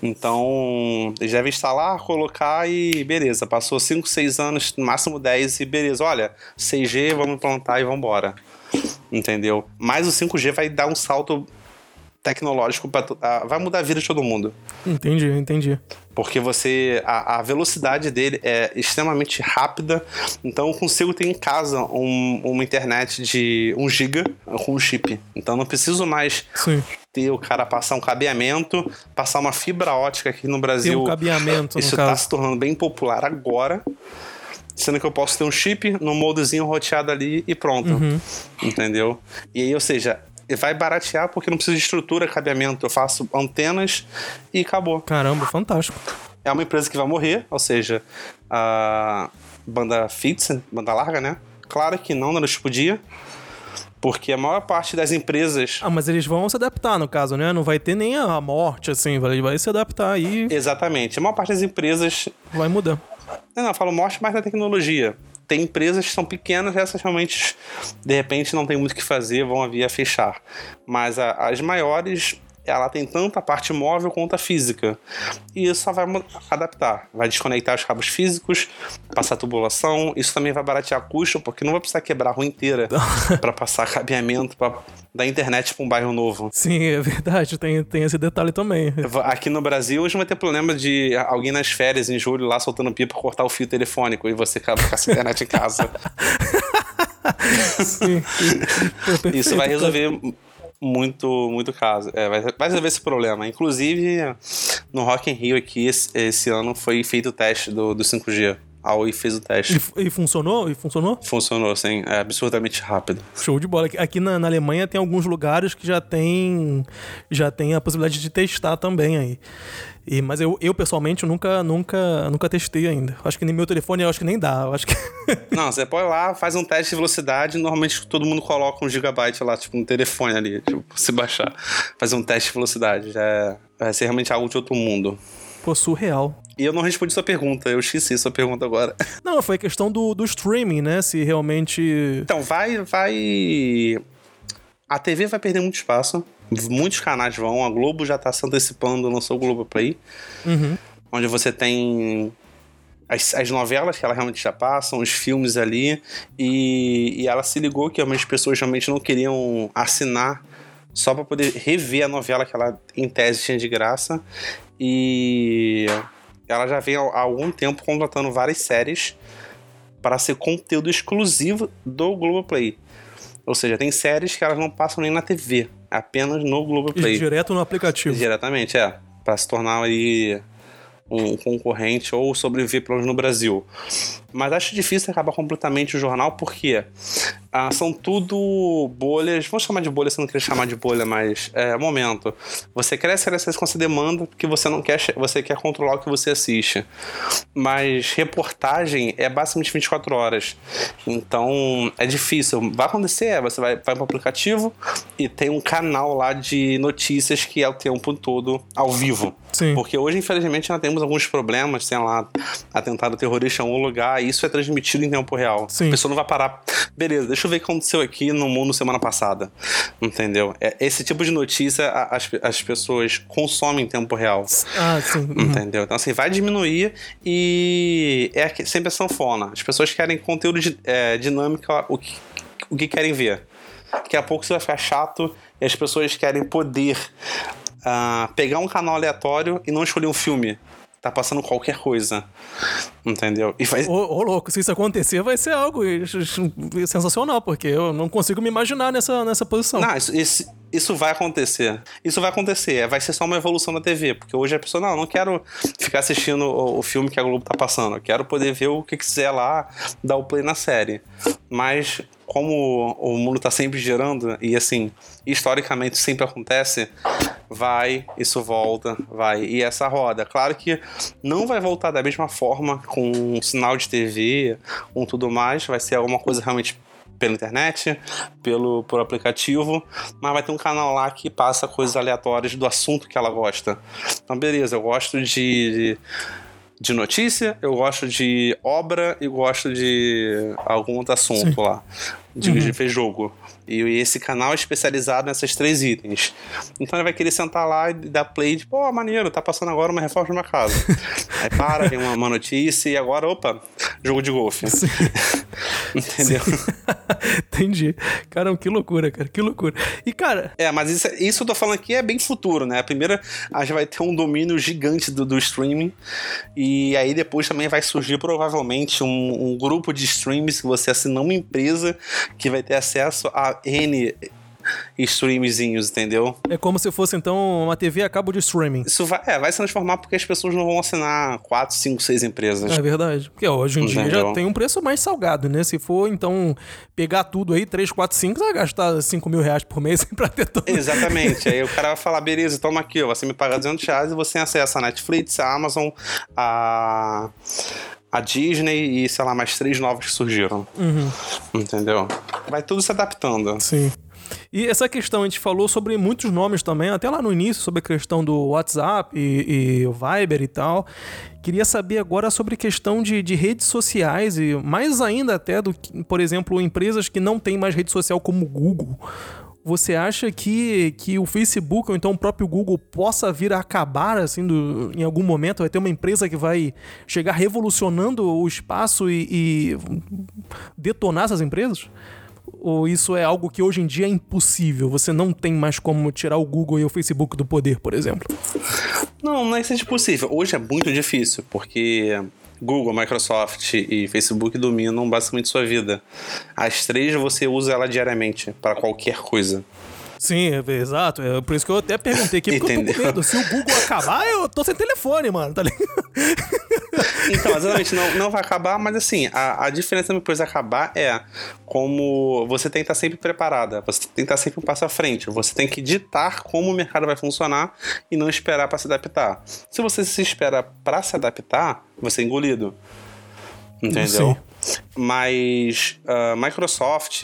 Então, eles devem instalar, colocar e beleza. Passou 5, 6 anos, no máximo 10 e beleza. Olha, 6G, vamos implantar e vamos embora. Entendeu? Mas o 5G vai dar um salto tecnológico para vai mudar a vida de todo mundo. Entendi, entendi. Porque você a, a, velocidade dele é extremamente rápida, então eu consigo ter em casa um, uma internet de 1 GB com um chip. Então não preciso mais Sim. Ter o cara passar um cabeamento, passar uma fibra ótica aqui no Brasil. Tem um cabeamento, Isso está se tornando bem popular agora sendo que eu posso ter um chip no moldezinho roteado ali e pronto. Uhum. Entendeu? E aí, ou seja, vai baratear porque não precisa de estrutura, cabeamento. Eu faço antenas e acabou. Caramba, fantástico. É uma empresa que vai morrer, ou seja, a banda fix, banda larga, né? Claro que não na noite pro dia. Porque a maior parte das empresas. Ah, mas eles vão se adaptar, no caso, né? Não vai ter nem a morte, assim, vai, vai se adaptar aí. Exatamente. A maior parte das empresas. Vai mudar. Não, não, eu falo morte mais da tecnologia tem empresas que são pequenas, essas realmente, de repente, não tem muito o que fazer, vão vir a fechar. Mas a, as maiores, ela tem tanto a parte móvel quanto a física. E isso só vai adaptar. Vai desconectar os cabos físicos, passar tubulação. Isso também vai baratear custo, porque não vai precisar quebrar a rua inteira [laughs] para passar cabeamento para da internet para um bairro novo. Sim, é verdade. Tem, tem esse detalhe também. Aqui no Brasil, hoje vai ter problema de alguém nas férias, em julho, lá soltando pipa, cortar o fio telefônico e você ficar sem internet em casa. [laughs] Sim. [laughs] Pô, Isso vai resolver muito, muito caso. É, vai, vai resolver esse problema. Inclusive, no Rock in Rio aqui, esse, esse ano foi feito o teste do, do 5G. A Oi fez o teste. E, e, funcionou? E funcionou? Funcionou, sim. É absurdamente rápido. Show de bola. Aqui na, na, Alemanha tem alguns lugares que já tem, já tem a possibilidade de testar também aí. E, mas eu, eu pessoalmente nunca, nunca, nunca testei ainda. Acho que nem meu telefone eu acho que nem dá. Eu acho que... [laughs] Não, você põe lá, faz um teste de velocidade. Normalmente todo mundo coloca um gigabyte lá, tipo, no telefone ali, tipo, se baixar. Fazer um teste de velocidade. Já é, vai ser realmente algo de outro mundo. Pô, surreal. E eu não respondi sua pergunta, eu esqueci sua pergunta agora. [laughs] Não, foi a questão do, do streaming, né? Se realmente. Então, vai. vai. A TV vai perder muito espaço muitos canais vão, a Globo já está se antecipando, lançou o Globo Play, uhum. onde você tem as, as, novelas que ela realmente já passam, os filmes ali, e, e ela se ligou que algumas pessoas realmente não queriam assinar só para poder rever a novela que ela em tese tinha de graça, e ela já vem há, há algum tempo contratando várias séries para ser conteúdo exclusivo do Globoplay. Ou seja, tem séries que elas não passam nem na TV, apenas no Globoplay. E direto no aplicativo. Diretamente, é. Para se tornar aí um concorrente ou sobreviver pelo menos no Brasil. Mas acho difícil acabar completamente o jornal porque ah, são tudo bolhas. Vamos chamar de bolha, você não quer chamar de bolha, mas é momento. Você cresce, cresce com essa demanda porque você não quer, você quer controlar o que você assiste. Mas reportagem é basicamente 24 horas. Então é difícil. Vai acontecer, é, você vai, vai para o aplicativo e tem um canal lá de notícias que é o tempo todo ao vivo. Sim. Porque hoje, infelizmente, nós temos alguns problemas. Tem lá atentado terrorista em algum lugar isso é transmitido em tempo real. Sim. A pessoa não vai parar. Beleza, deixa eu ver o que aconteceu aqui no mundo semana passada. Entendeu? É, esse tipo de notícia as, as pessoas consomem em tempo real. Ah, sim. Uhum. Entendeu? Então, assim, vai diminuir e é sempre a sanfona. As pessoas querem conteúdo de, é, dinâmico, o que, o que querem ver. Daqui a pouco isso vai ficar chato e as pessoas querem poder uh, pegar um canal aleatório e não escolher um filme tá passando qualquer coisa. Entendeu? E vai... ô, ô, louco, se isso acontecer, vai ser algo sensacional, porque eu não consigo me imaginar nessa, nessa posição. Não, isso, isso, isso vai acontecer. Isso vai acontecer. É, vai ser só uma evolução da TV. Porque hoje a pessoa, não, eu não quero ficar assistindo o, o, filme que a Globo tá passando. Eu quero poder ver o que quiser lá, dar o play na série. Mas como o mundo tá sempre girando, e assim, historicamente sempre acontece, vai, isso volta, vai. E essa roda, claro que não vai voltar da mesma forma com um sinal de TV, com tudo mais, vai ser alguma coisa realmente pela internet, pelo, pelo aplicativo, mas vai ter um canal lá que passa coisas aleatórias do assunto que ela gosta. Então, beleza, eu gosto de, de de notícia, eu gosto de obra e gosto de algum outro assunto Sim. lá. De, uhum. de ver jogo. E esse canal é especializado nessas três itens. Então ele vai querer sentar lá e dar play de, pô, maneiro, tá passando agora uma reforma numa casa. [laughs] Aí para, vem uma, uma, notícia e agora, opa, jogo de golfe. [laughs] Entendeu? [laughs] Entendi. Caramba, que loucura, cara, que loucura. E, cara. É, mas isso, isso eu tô falando aqui é bem futuro, né? A primeira, a gente vai ter um domínio gigante do, do streaming. E aí depois também vai surgir provavelmente um, um grupo de streams que você assinar uma empresa que vai ter acesso a N streamzinhos, entendeu? É como se fosse então uma TV a cabo de streaming. Isso vai, é, vai se transformar porque as pessoas não vão assinar 4, 5, 6 empresas. É verdade. Porque hoje em dia já tem um preço mais salgado, né? Se for então pegar tudo aí, 3, 4, 5, você vai gastar 5 mil reais por mês [laughs] pra ter tudo. Exatamente. aí o cara vai falar: beleza, toma aqui, ó, você me paga 200 reais e você acessa a Netflix, a Amazon, a a Disney e, sei lá, mais três novos que surgiram. Uhum. Entendeu? Vai tudo se adaptando. Sim. E essa questão, a gente falou sobre muitos nomes também, até lá no início, sobre a questão do WhatsApp e, e o Viber e tal. Queria saber agora sobre a questão de, de, redes sociais e mais ainda até do que, por exemplo, empresas que não têm mais rede social como o Google. Você acha que, que o Facebook ou então o próprio Google possa vir a acabar assim do, em algum momento? Vai ter uma empresa que vai chegar revolucionando o espaço e, e detonar essas empresas? Ou isso é algo que hoje em dia é impossível? Você não tem mais como tirar o Google e o Facebook do poder, por exemplo? Não, não é que possível. Hoje é muito difícil, porque Google, Microsoft e Facebook dominam basicamente sua vida. As três você usa ela diariamente para qualquer coisa. Sim, é, exato. É por isso que eu até perguntei aqui, porque Entendeu? eu tô com medo. Se o Google acabar, eu tô sem telefone, mano, tá ligado? [laughs] Então, exatamente, não, não vai acabar, mas assim, a, a diferença depois de acabar é como você tem que estar sempre preparada, você tem que estar sempre um passo à frente, você tem que ditar como o mercado vai funcionar e não esperar para se adaptar. Se você se espera para se adaptar, você é engolido. Entendeu? Sim. Mas uh, Microsoft,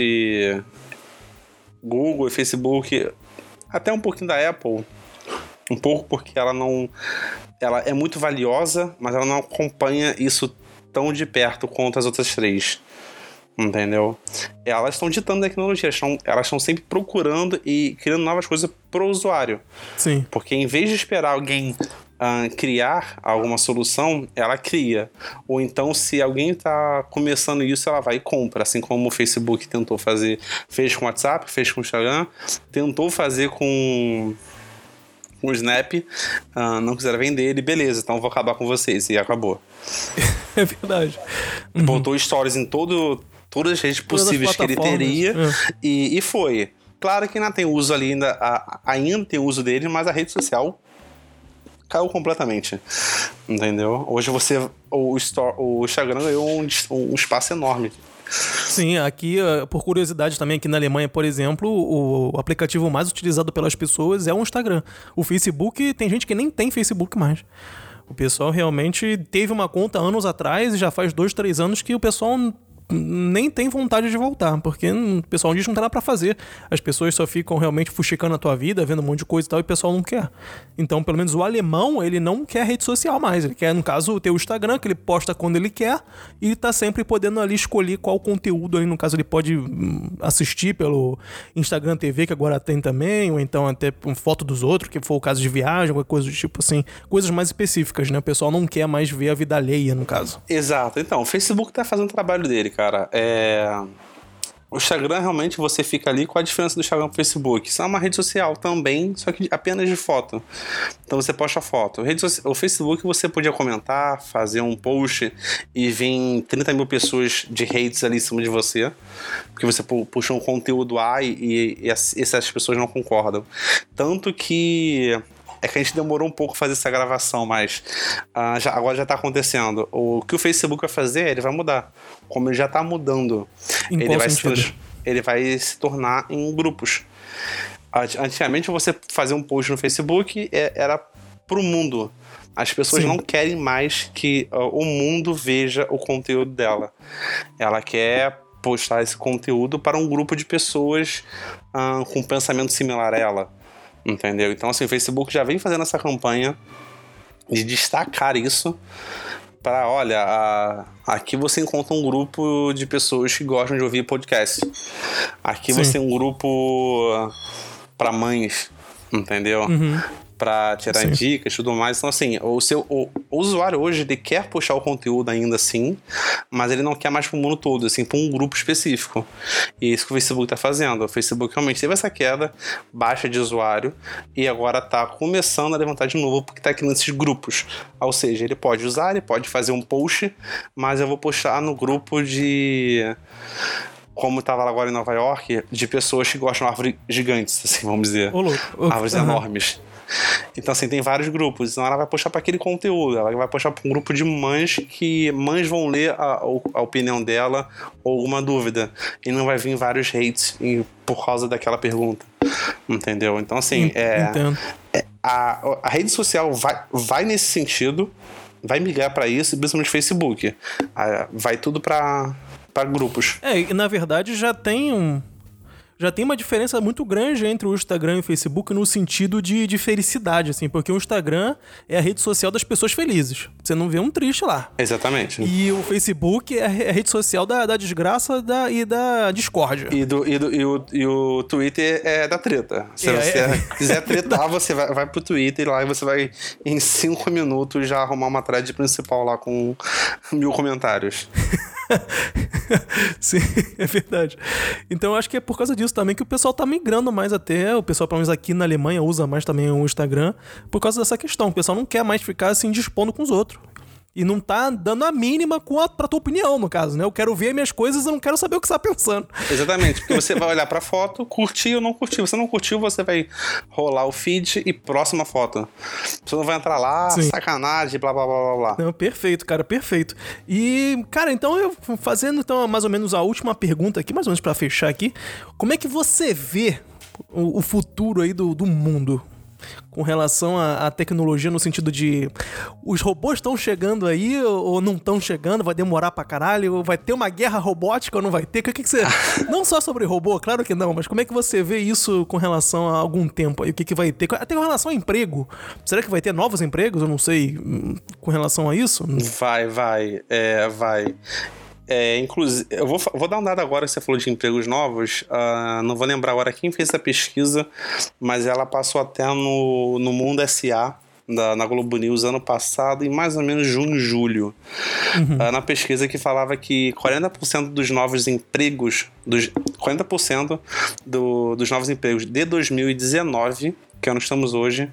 Google e Facebook, até um pouquinho da Apple, um pouco porque ela não. Ela é muito valiosa, mas ela não acompanha isso tão de perto quanto as outras três. Entendeu? Elas estão ditando tecnologia, elas estão sempre procurando e criando novas coisas para o usuário. Sim. Porque em vez de esperar alguém uh, criar alguma solução, ela cria. Ou então, se alguém está começando isso, ela vai e compra. Assim como o Facebook tentou fazer, fez com o WhatsApp, fez com o Instagram, tentou fazer com o Snap, uh, não quiseram vender ele, beleza, então vou acabar com vocês. E acabou. [laughs] é verdade. Uhum. Botou stories em todo, todas as redes possíveis as que ele teria é. e, e foi. Claro que ainda tem uso ali, ainda, ainda tem uso dele, mas a rede social caiu completamente. Entendeu? Hoje você. O, store, o Instagram ganhou um, um espaço enorme. Sim, aqui, eh, por curiosidade também, aqui na Alemanha, por exemplo, o aplicativo mais utilizado pelas pessoas é o Instagram. O Facebook, tem gente que nem tem Facebook mais. O pessoal realmente teve uma conta anos atrás e já faz dois, três anos que o pessoal nem tem vontade de voltar, porque o pessoal diz que não tem nada pra fazer. As pessoas só ficam realmente fuxicando a tua vida, vendo um monte de coisa e tal, e o pessoal não quer. Então, pelo menos o alemão, ele não quer rede social mais. Ele quer, no caso, ter o Instagram, que ele posta quando ele quer, e ele tá sempre podendo ali escolher qual conteúdo aí, no caso, ele pode hum, assistir pelo Instagram TV, que agora tem também, ou então até foto dos outros, que for o caso de viagem, alguma coisa do tipo assim, coisas mais específicas, né? O pessoal não quer mais ver a vida alheia, no caso. Exato. Então, o Facebook tá fazendo o trabalho dele, cara. É... O Instagram realmente você fica ali. Qual a diferença do Instagram pro Facebook? Isso é uma rede social também, só que apenas de foto. Então você posta foto. O Facebook você podia comentar, fazer um post e vir 30 mil pessoas de hates ali em cima de você. Porque você puxa um conteúdo A e, e, essas pessoas não concordam. Tanto que é que a gente demorou um pouco fazer essa gravação, mas uh, já, agora já está acontecendo. O que o Facebook vai fazer, ele vai mudar. Como ele já está mudando. Em ele vai, se, ele vai se tornar em grupos. Antigamente, você fazer um post no Facebook é, era pro mundo. As pessoas Sim. não querem mais que o mundo veja o conteúdo dela. Ela quer postar esse conteúdo para um grupo de pessoas uh, com pensamento similar a ela. Entendeu? Então, assim, o Facebook já vem fazendo essa campanha de destacar isso para olha, a, aqui você encontra um grupo de pessoas que gostam de ouvir podcast. Aqui Sim. você tem um grupo para mães, entendeu? Uhum para tirar Sim. dicas e tudo mais. Então, assim, o seu o, o, usuário hoje ele quer puxar o conteúdo ainda assim, mas ele não quer mais pro mundo todo, assim, para um grupo específico. E é isso que o Facebook está fazendo. O Facebook realmente teve essa queda baixa de usuário e agora está começando a levantar de novo porque está criando esses grupos. Ou seja, ele pode usar, ele pode fazer um post, mas eu vou postar no grupo de como estava agora em Nova York, de pessoas que gostam de árvores gigantes, assim, vamos dizer. Ô, louco. Árvores uhum. enormes. Então, assim, tem vários grupos. Então, ela vai puxar para aquele conteúdo. Ela vai puxar para um grupo de mães que mães vão ler a, a opinião dela ou alguma dúvida. E não vai vir vários hates por causa daquela pergunta. Entendeu? Então, assim, é, é, a, a rede social vai, vai nesse sentido, vai migrar para isso, principalmente Facebook. Vai tudo para grupos. É, e na verdade já tem um já tem uma diferença muito grande entre o Instagram e o Facebook no sentido de, de felicidade, assim, porque o Instagram é a rede social das pessoas felizes. Você não vê um triste lá. Exatamente. E o Facebook é a rede social da, da desgraça da, e da discórdia. E, do, e, do, e, o, e o Twitter é da treta. Se é, você é... [laughs] quiser tretar, você vai, vai pro Twitter lá e você vai, em cinco minutos, já arrumar uma thread principal lá com mil comentários. [laughs] Sim, é verdade. Então eu acho que é por causa disso também que o pessoal tá migrando mais até. O pessoal, pelo menos aqui na Alemanha, usa mais também o Instagram por causa dessa questão. O pessoal não quer mais ficar assim dispondo com os outros e não tá dando a mínima com a, pra tua opinião, no caso, né? Eu quero ver minhas coisas, eu não quero saber o que você tá pensando. Exatamente, porque você vai olhar pra foto, curtir ou não curtir. Você não curtiu, você vai rolar o feed e próxima foto. Você não vai entrar lá, Sim. sacanagem, blá blá blá blá blá. Não, perfeito, cara, perfeito. E, cara, então eu fazendo então mais ou menos a última pergunta aqui, mais ou menos para fechar aqui. Como é que você vê o, o futuro aí do, do mundo? Com relação à, tecnologia no sentido de os robôs estão chegando aí ou não estão chegando, vai demorar pra caralho, vai ter uma guerra robótica ou não vai ter? O que, que você. [laughs] não só sobre robô, claro que não, mas como é que você vê isso com relação a algum tempo aí? O que, que vai ter? Até com relação a emprego. Será que vai ter novos empregos? Eu não sei hum, com relação a isso. Vai, vai. É, vai. É, inclusive, eu vou, vou dar um dado agora que você falou de empregos novos. Uh, não vou lembrar agora quem fez essa pesquisa, mas ela passou até no, no Mundo SA, da, na Globo News ano passado, em mais ou menos junho, julho. Uhum. Uh, na pesquisa que falava que 40% dos novos empregos, dos, 40% do, dos novos empregos de 2019 que nós estamos hoje,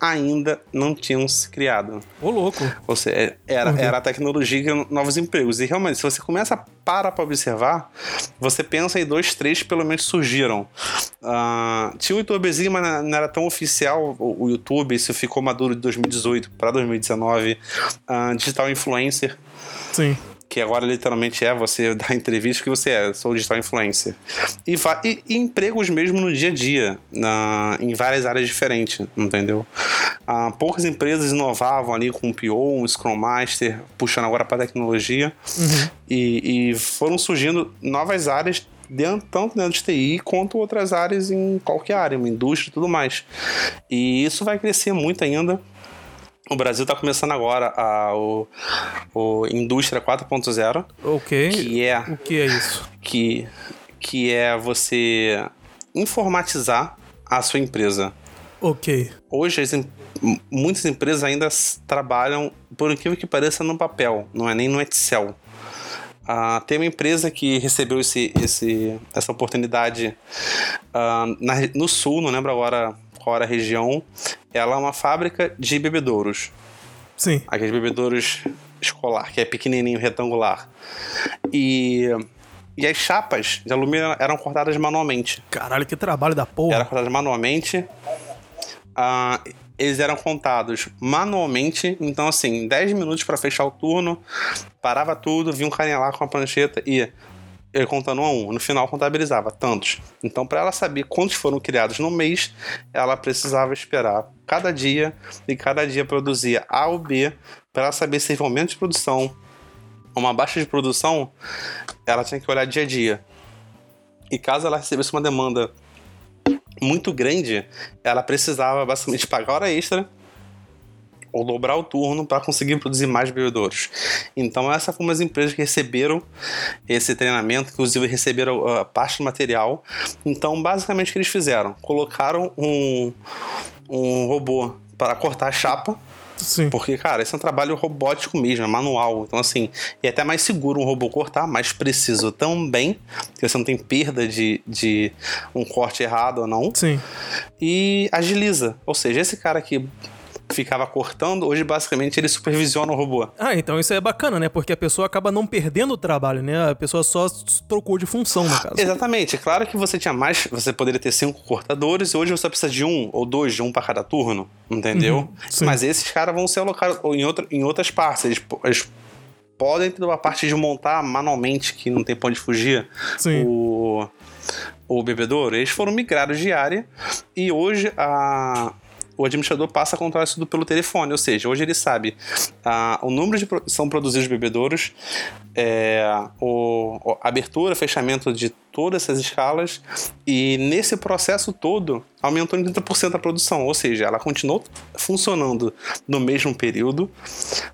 ainda não tinham se criado. Ô, louco! Ou seja, era, uhum. era a tecnologia e novos empregos. E realmente, se você começa a parar para observar, você pensa em dois, três pelo menos surgiram. Uh, tinha o YouTubezinho, mas não era tão oficial o, o YouTube, isso ficou maduro de 2018 para 2019. Uh, digital Influencer. Sim que agora literalmente é você [laughs] dar entrevista que você é, sou digital influencer. E, e, e, empregos mesmo no dia a dia, na, em várias áreas diferentes, entendeu? Ah, poucas empresas inovavam ali com um PO, um Scrum Master, puxando agora para tecnologia, uhum. e, e foram surgindo novas áreas dentro, tanto dentro de TI quanto outras áreas em qualquer área, uma indústria e tudo mais. E isso vai crescer muito ainda. O Brasil está começando agora a o, o Indústria 4.0. Ok. Que é. O que é isso? Que, que é você informatizar a sua empresa. Ok. Hoje, as, muitas empresas ainda trabalham, por incrível que pareça, no papel, não é nem no Excel. Uh, tem uma empresa que recebeu esse, esse, essa oportunidade uh, na, no sul, não lembro agora qual era a região, ela é uma fábrica de bebedouros. Sim. Aqueles bebedouros escolar, que é pequenininho, retangular. E, e as chapas de alumínio eram cortadas manualmente. Caralho, que trabalho da porra. Eram cortadas manualmente. Uh, eles eram contados manualmente, então assim, 10 minutos para fechar o turno, parava tudo, vinha um carinha lá com a prancheta e contando um a um. No final contabilizava tantos. Então, para ela saber quantos foram criados no mês, ela precisava esperar cada dia e cada dia produzia A ou B para ela saber se houve aumento de produção uma baixa de produção, ela tinha que olhar dia a dia. E caso ela recebesse uma demanda muito grande, ela precisava basicamente pagar hora extra ou dobrar o turno para conseguir produzir mais bebedouros. Então, essas foram as empresas que receberam esse treinamento, inclusive receberam a parte do material. Então, basicamente, o que eles fizeram? Colocaram um, um robô para cortar a chapa. Sim. Porque, cara, esse é um trabalho robótico mesmo, é manual. Então, assim, é até mais seguro um robô cortar, mais preciso também, porque você não tem perda de, de um corte errado ou não. Sim. E agiliza. Ou seja, esse cara que ficava cortando, hoje basicamente ele supervisiona o robô. Ah, então isso é bacana, né? Porque a pessoa acaba não perdendo o trabalho, né? A pessoa só trocou de função, no caso. Exatamente. Claro que você tinha mais, você poderia ter cinco cortadores e hoje você precisa de um ou dois, de um para cada turno, entendeu? Uhum. Mas esses caras vão ser alocados em, outra, em outras partes. Eles, eles podem ter uma parte de montar manualmente, que não tem pra onde fugir, Sim. o, o bebedouro. Eles foram migrados de área e hoje a, o administrador passa a controlar isso tudo pelo telefone, ou seja, hoje ele sabe ah, o número de são produzidos bebedouros, é, o, a abertura, fechamento de todas essas escalas e nesse processo todo aumentou em 30% a produção, ou seja, ela continuou funcionando no mesmo período,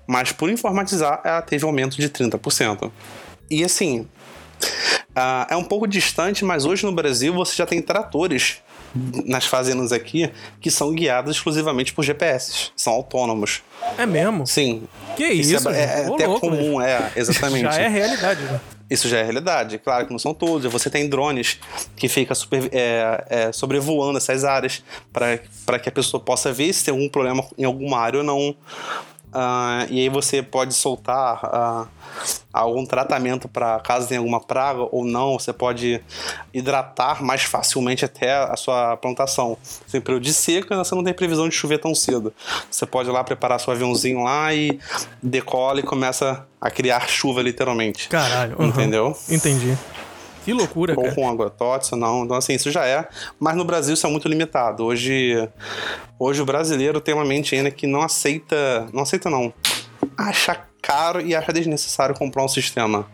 mas por informatizar ela teve aumento de 30%. E assim, ah, é um pouco distante, mas hoje no Brasil você já tem tratores nas fazendas aqui que são guiados exclusivamente por GPS, são autônomos. É mesmo? Sim. Que isso, é, é gente? Ô, até louco, comum, é, [laughs] exatamente. Já é realidade, né? Isso já é realidade. Claro que não são todos. Você tem drones que ficam super, é, é, sobrevoando essas áreas para que a pessoa possa ver se tem algum problema em alguma área ou não. Ah, e aí você pode soltar ah, algum tratamento para caso tenha alguma praga ou não. Você pode hidratar mais facilmente até a sua plantação. Sem período de seca, você não tem previsão de chover tão cedo. Você pode ir lá preparar seu aviãozinho lá e decola e começa a criar chuva literalmente. Caralho. uhum. Entendeu? Entendi. Que loucura, Ou cara. com agrotóxico, não. Então, assim, isso já é. Mas no Brasil isso é muito limitado. Hoje, hoje o brasileiro tem uma mente ainda que não aceita. Não aceita, não. Acha caro e acha desnecessário comprar um sistema.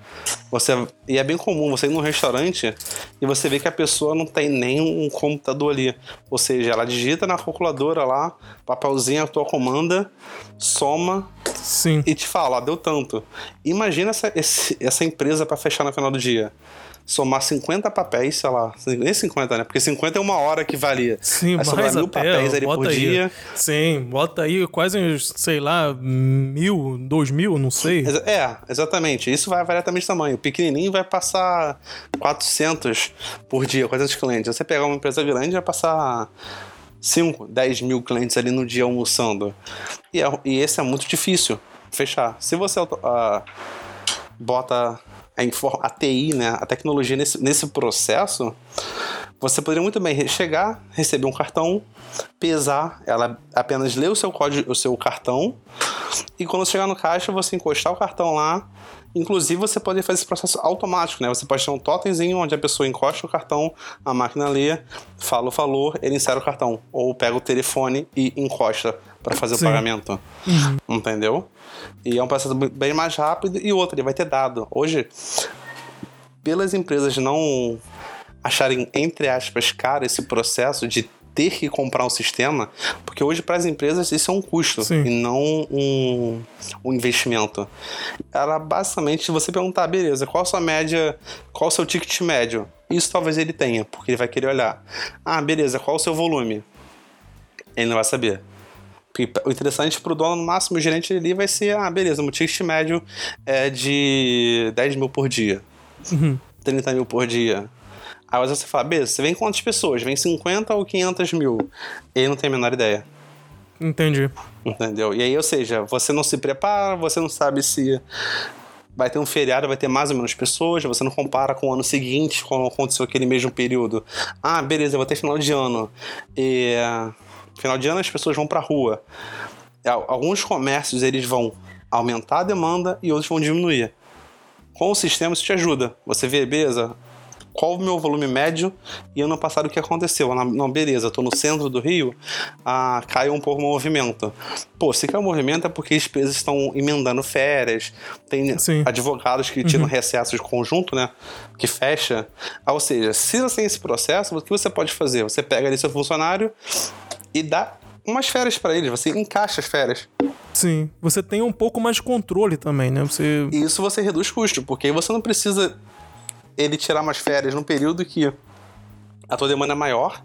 Você, e é bem comum você ir num restaurante e você vê que a pessoa não tem nem um computador ali. Ou seja, ela digita na calculadora lá, papelzinho, a tua comanda, soma Sim. e te fala, deu tanto. Imagina essa, essa empresa para fechar no final do dia. Somar 50 papéis, sei lá, nem 50, né? Porque 50 é uma hora que valia. Sim, Vai sobrar mais mil até, papéis ali por aí. dia. Sim, bota aí quase, uns, sei lá, mil, dois mil, não sei. É, exatamente. Isso vai variar também de tamanho. O pequenininho vai passar 400 por dia, 400 clientes. Você pegar uma empresa grande, vai passar 5, 10 mil clientes ali no dia almoçando. E, é- e esse é muito difícil fechar. Se você ah, bota a, a TI, né, a tecnologia nesse, nesse processo, você poderia muito bem chegar, receber um cartão, pesar, ela apenas lê o seu código, o seu cartão, e quando chegar no caixa, você encostar o cartão lá. Inclusive, você pode fazer esse processo automático, né? Você pode ter um totemzinho onde a pessoa encosta o cartão, a máquina lê, fala o valor, ele insere o cartão. Ou pega o telefone e encosta para fazer Sim. o pagamento. Entendeu? E é um processo bem mais rápido. E outro, ele vai ter dado. Hoje, pelas empresas não acharem, entre aspas, caro esse processo de ter que comprar um sistema, porque hoje para as empresas isso é um custo Sim. e não um, um investimento. Ela basicamente, se você perguntar, beleza, qual a sua média, qual o seu ticket médio? Isso talvez ele tenha, porque ele vai querer olhar. Ah, beleza, qual o seu volume? Ele não vai saber. O interessante pro dono, no máximo, o gerente ali vai ser, ah, beleza, o ticket médio é de 10 mil por dia. Uhum. 30 mil por dia. Aí você fala, beleza, você vem quantas pessoas? Vem 50 ou 500 mil? Ele não tem a menor ideia. Entendi. Entendeu? E aí, ou seja, você não se prepara, você não sabe se vai ter um feriado, vai ter mais ou menos pessoas, você não compara com o ano seguinte, quando aconteceu aquele mesmo período. Ah, beleza, vai ter final de ano. E final de ano as pessoas vão pra rua. Al- Alguns comércios eles vão aumentar a demanda e outros vão diminuir. Com o sistema isso te ajuda. Você vê, beleza, qual o meu volume médio e ano passado o que aconteceu? Não, beleza, tô no centro do Rio, ah, caiu um pouco o movimento. Pô, se caiu o movimento é porque as empresas estão emendando férias, tem Sim. advogados que tiram recessos de conjunto, né? Que fecha. Ah, ou seja, se você tem esse processo, o que você pode fazer? Você pega ali seu funcionário e dá umas férias para ele, você encaixa as férias. Sim. Você tem um pouco mais de controle também, né? Você... E isso você reduz custo, porque aí você não precisa ele tirar mais férias num período que a tua demanda é maior,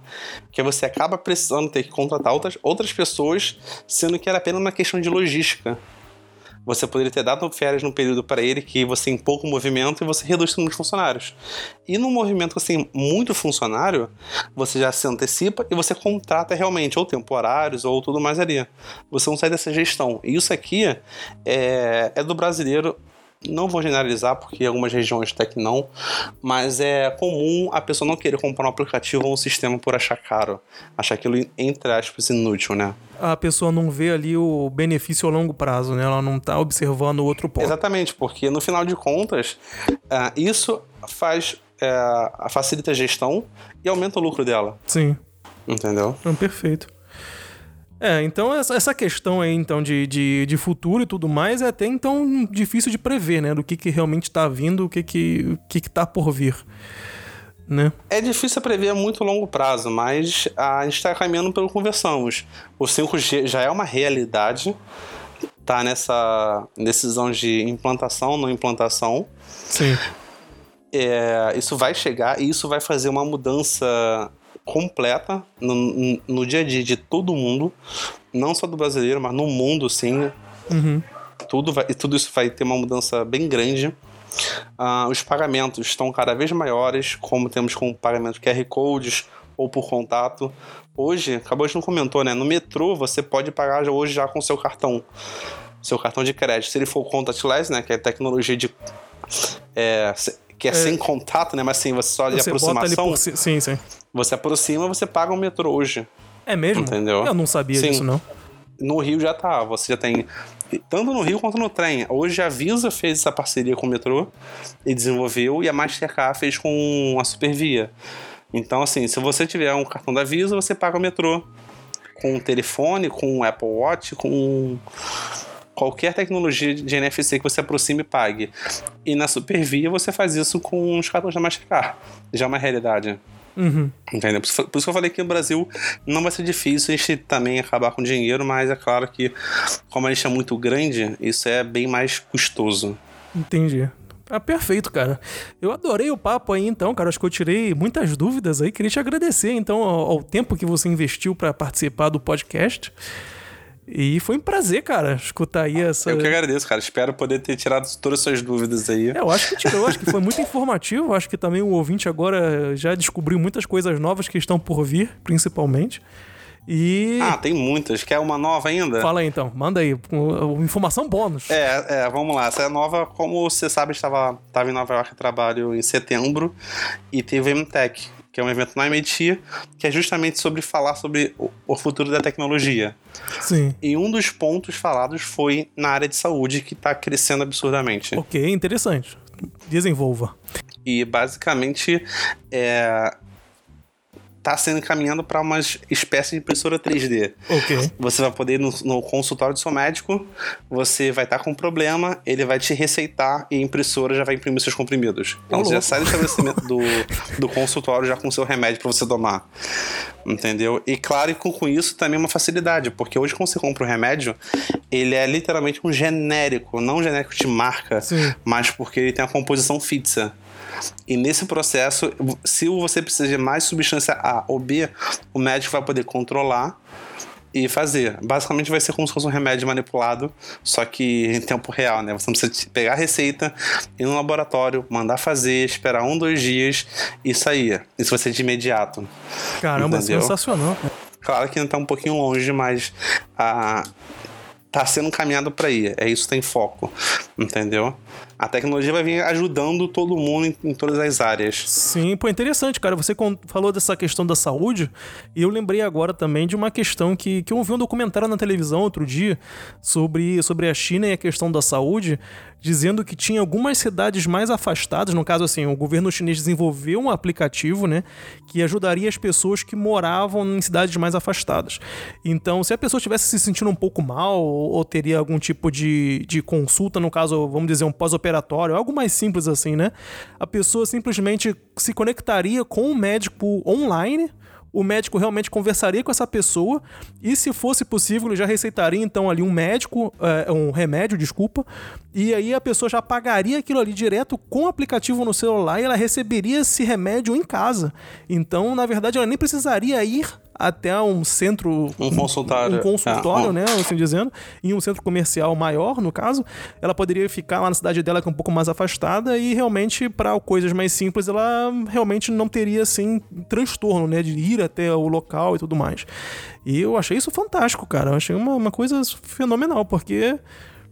que você acaba precisando ter que contratar outras, outras pessoas, sendo que era apenas uma questão de logística. Você poderia ter dado férias num período para ele que você tem pouco movimento e você reduz o número de funcionários. E num movimento assim, muito funcionário, você já se antecipa e você contrata realmente, ou temporários, ou tudo mais ali. Você não sai dessa gestão. E isso aqui é, é do brasileiro não vou generalizar porque algumas regiões até que não, mas é comum a pessoa não querer comprar um aplicativo ou um sistema por achar caro, achar aquilo entre aspas inútil, né? A pessoa não vê ali o benefício a longo prazo, né? Ela não está observando o outro ponto. Exatamente, porque no final de contas, uh, isso faz uh, facilita a gestão e aumenta o lucro dela. Sim. Entendeu? Não, perfeito. É, então essa questão aí então de, de, de, futuro e tudo mais é até então difícil de prever, né? Do que, que realmente está vindo, o que que, que que tá por vir, né? É difícil prever a muito longo prazo, mas a gente está caminhando pelo conversamos. O 5G já é uma realidade, tá nessa decisão de implantação, não implantação. Sim. É, isso vai chegar e isso vai fazer uma mudança completa no, no dia a dia de todo mundo, não só do brasileiro, mas no mundo, sim. Uhum. Tudo, vai, tudo isso vai ter uma mudança bem grande. Uh, os pagamentos estão cada vez maiores, como temos com pagamento QR Codes ou por contato. Hoje, acabou de não comentou, né? No metrô você pode pagar hoje já com seu cartão. Seu cartão de crédito. Se ele for contactless, né? Que é tecnologia de. É, que é, é, sem contato, né? Mas sim, você só de você aproximação. Por... Sim, sim. Você aproxima, você paga o metrô hoje. É mesmo? Entendeu? Eu não sabia sim. disso, não. No Rio já tá. Você já tem. Tanto no Rio quanto no trem. Hoje a Visa fez essa parceria com o metrô e desenvolveu, e a Mastercard fez com a Supervia. Então, assim, se você tiver um cartão da Visa, você paga o metrô. Com o telefone, com o Apple Watch, com qualquer tecnologia de NFC que você aproxime e pague. E na Supervia você faz isso com os cartões da Mastercard. Já é uma realidade. Uhum. Entendeu? Por isso que eu falei que no Brasil não vai ser difícil a gente também acabar com dinheiro, mas é claro que, como a gente é muito grande, isso é bem mais custoso. Entendi. Ah, perfeito, cara. Eu adorei o papo aí, então, cara. Acho que eu tirei muitas dúvidas aí. Queria te agradecer, então, ao, ao tempo que você investiu para participar do podcast. E foi um prazer, cara, escutar aí essa. Eu que agradeço, cara. Espero poder ter tirado todas as suas dúvidas aí. É, eu acho que tirou, acho que foi muito informativo. Eu acho que também o ouvinte agora já descobriu muitas coisas novas que estão por vir, principalmente. E. Ah, tem muitas. Quer uma nova ainda? Fala aí então, manda aí. Informação bônus. É, é, vamos lá. Essa é nova, como você sabe, estava, estava em Nova York trabalho em setembro e teve o MTech que é um evento na MIT, que é justamente sobre falar sobre o futuro da tecnologia. Sim. E um dos pontos falados foi na área de saúde, que está crescendo absurdamente. Ok, interessante. Desenvolva. E basicamente é, está sendo encaminhando para uma espécie de impressora 3D. Ok. Você vai poder ir no, no consultório do seu médico, você vai estar tá com um problema, ele vai te receitar e a impressora já vai imprimir seus comprimidos. Então você já sai do estabelecimento do, do consultório já com o seu remédio para você tomar. Entendeu? E claro, com, com isso também é uma facilidade, porque hoje quando você compra um remédio, ele é literalmente um genérico, não um genérico de marca, Sim. mas porque ele tem a composição fixa. E nesse processo, se você precisa de mais substância A ou B, o médico vai poder controlar e fazer. Basicamente vai ser como se fosse um remédio manipulado, só que em tempo real, né? Você não precisa pegar a receita, ir no laboratório, mandar fazer, esperar um, dois dias e sair. Isso vai ser de imediato. Caramba, entendeu? sensacional. Claro que ainda tá um pouquinho longe, mas a, tá sendo caminhado para aí. É isso que tem foco, entendeu? A tecnologia vai vir ajudando todo mundo em, em, todas as áreas. Sim, pô, interessante, cara. Você falou dessa questão da saúde e eu lembrei agora também de uma questão que, que eu vi um documentário na televisão outro dia sobre, sobre a China e a questão da saúde dizendo que tinha algumas cidades mais afastadas, no caso assim, o governo chinês desenvolveu um aplicativo, né, que ajudaria as pessoas que moravam em cidades mais afastadas. Então, se a pessoa estivesse se sentindo um pouco mal ou, teria algum tipo de, de consulta, no caso, vamos dizer, um pós-operatório, algo mais simples assim, né, a pessoa simplesmente se conectaria com o médico online o médico realmente conversaria com essa pessoa e, se fosse possível, ele já receitaria então ali um médico, é, um remédio, desculpa, e aí a pessoa já pagaria aquilo ali direto com o aplicativo no celular e ela receberia esse remédio em casa. Então, na verdade, ela nem precisaria ir até um centro. Um consultório. Um consultório, é, né? Assim dizendo. Em um centro comercial maior, no caso. Ela poderia ficar lá na cidade dela, que é um pouco mais afastada, e realmente, para coisas mais simples, ela realmente não teria, assim, transtorno, né? De ir até o local e tudo mais. E eu achei isso fantástico, cara. Eu achei uma, uma coisa fenomenal, porque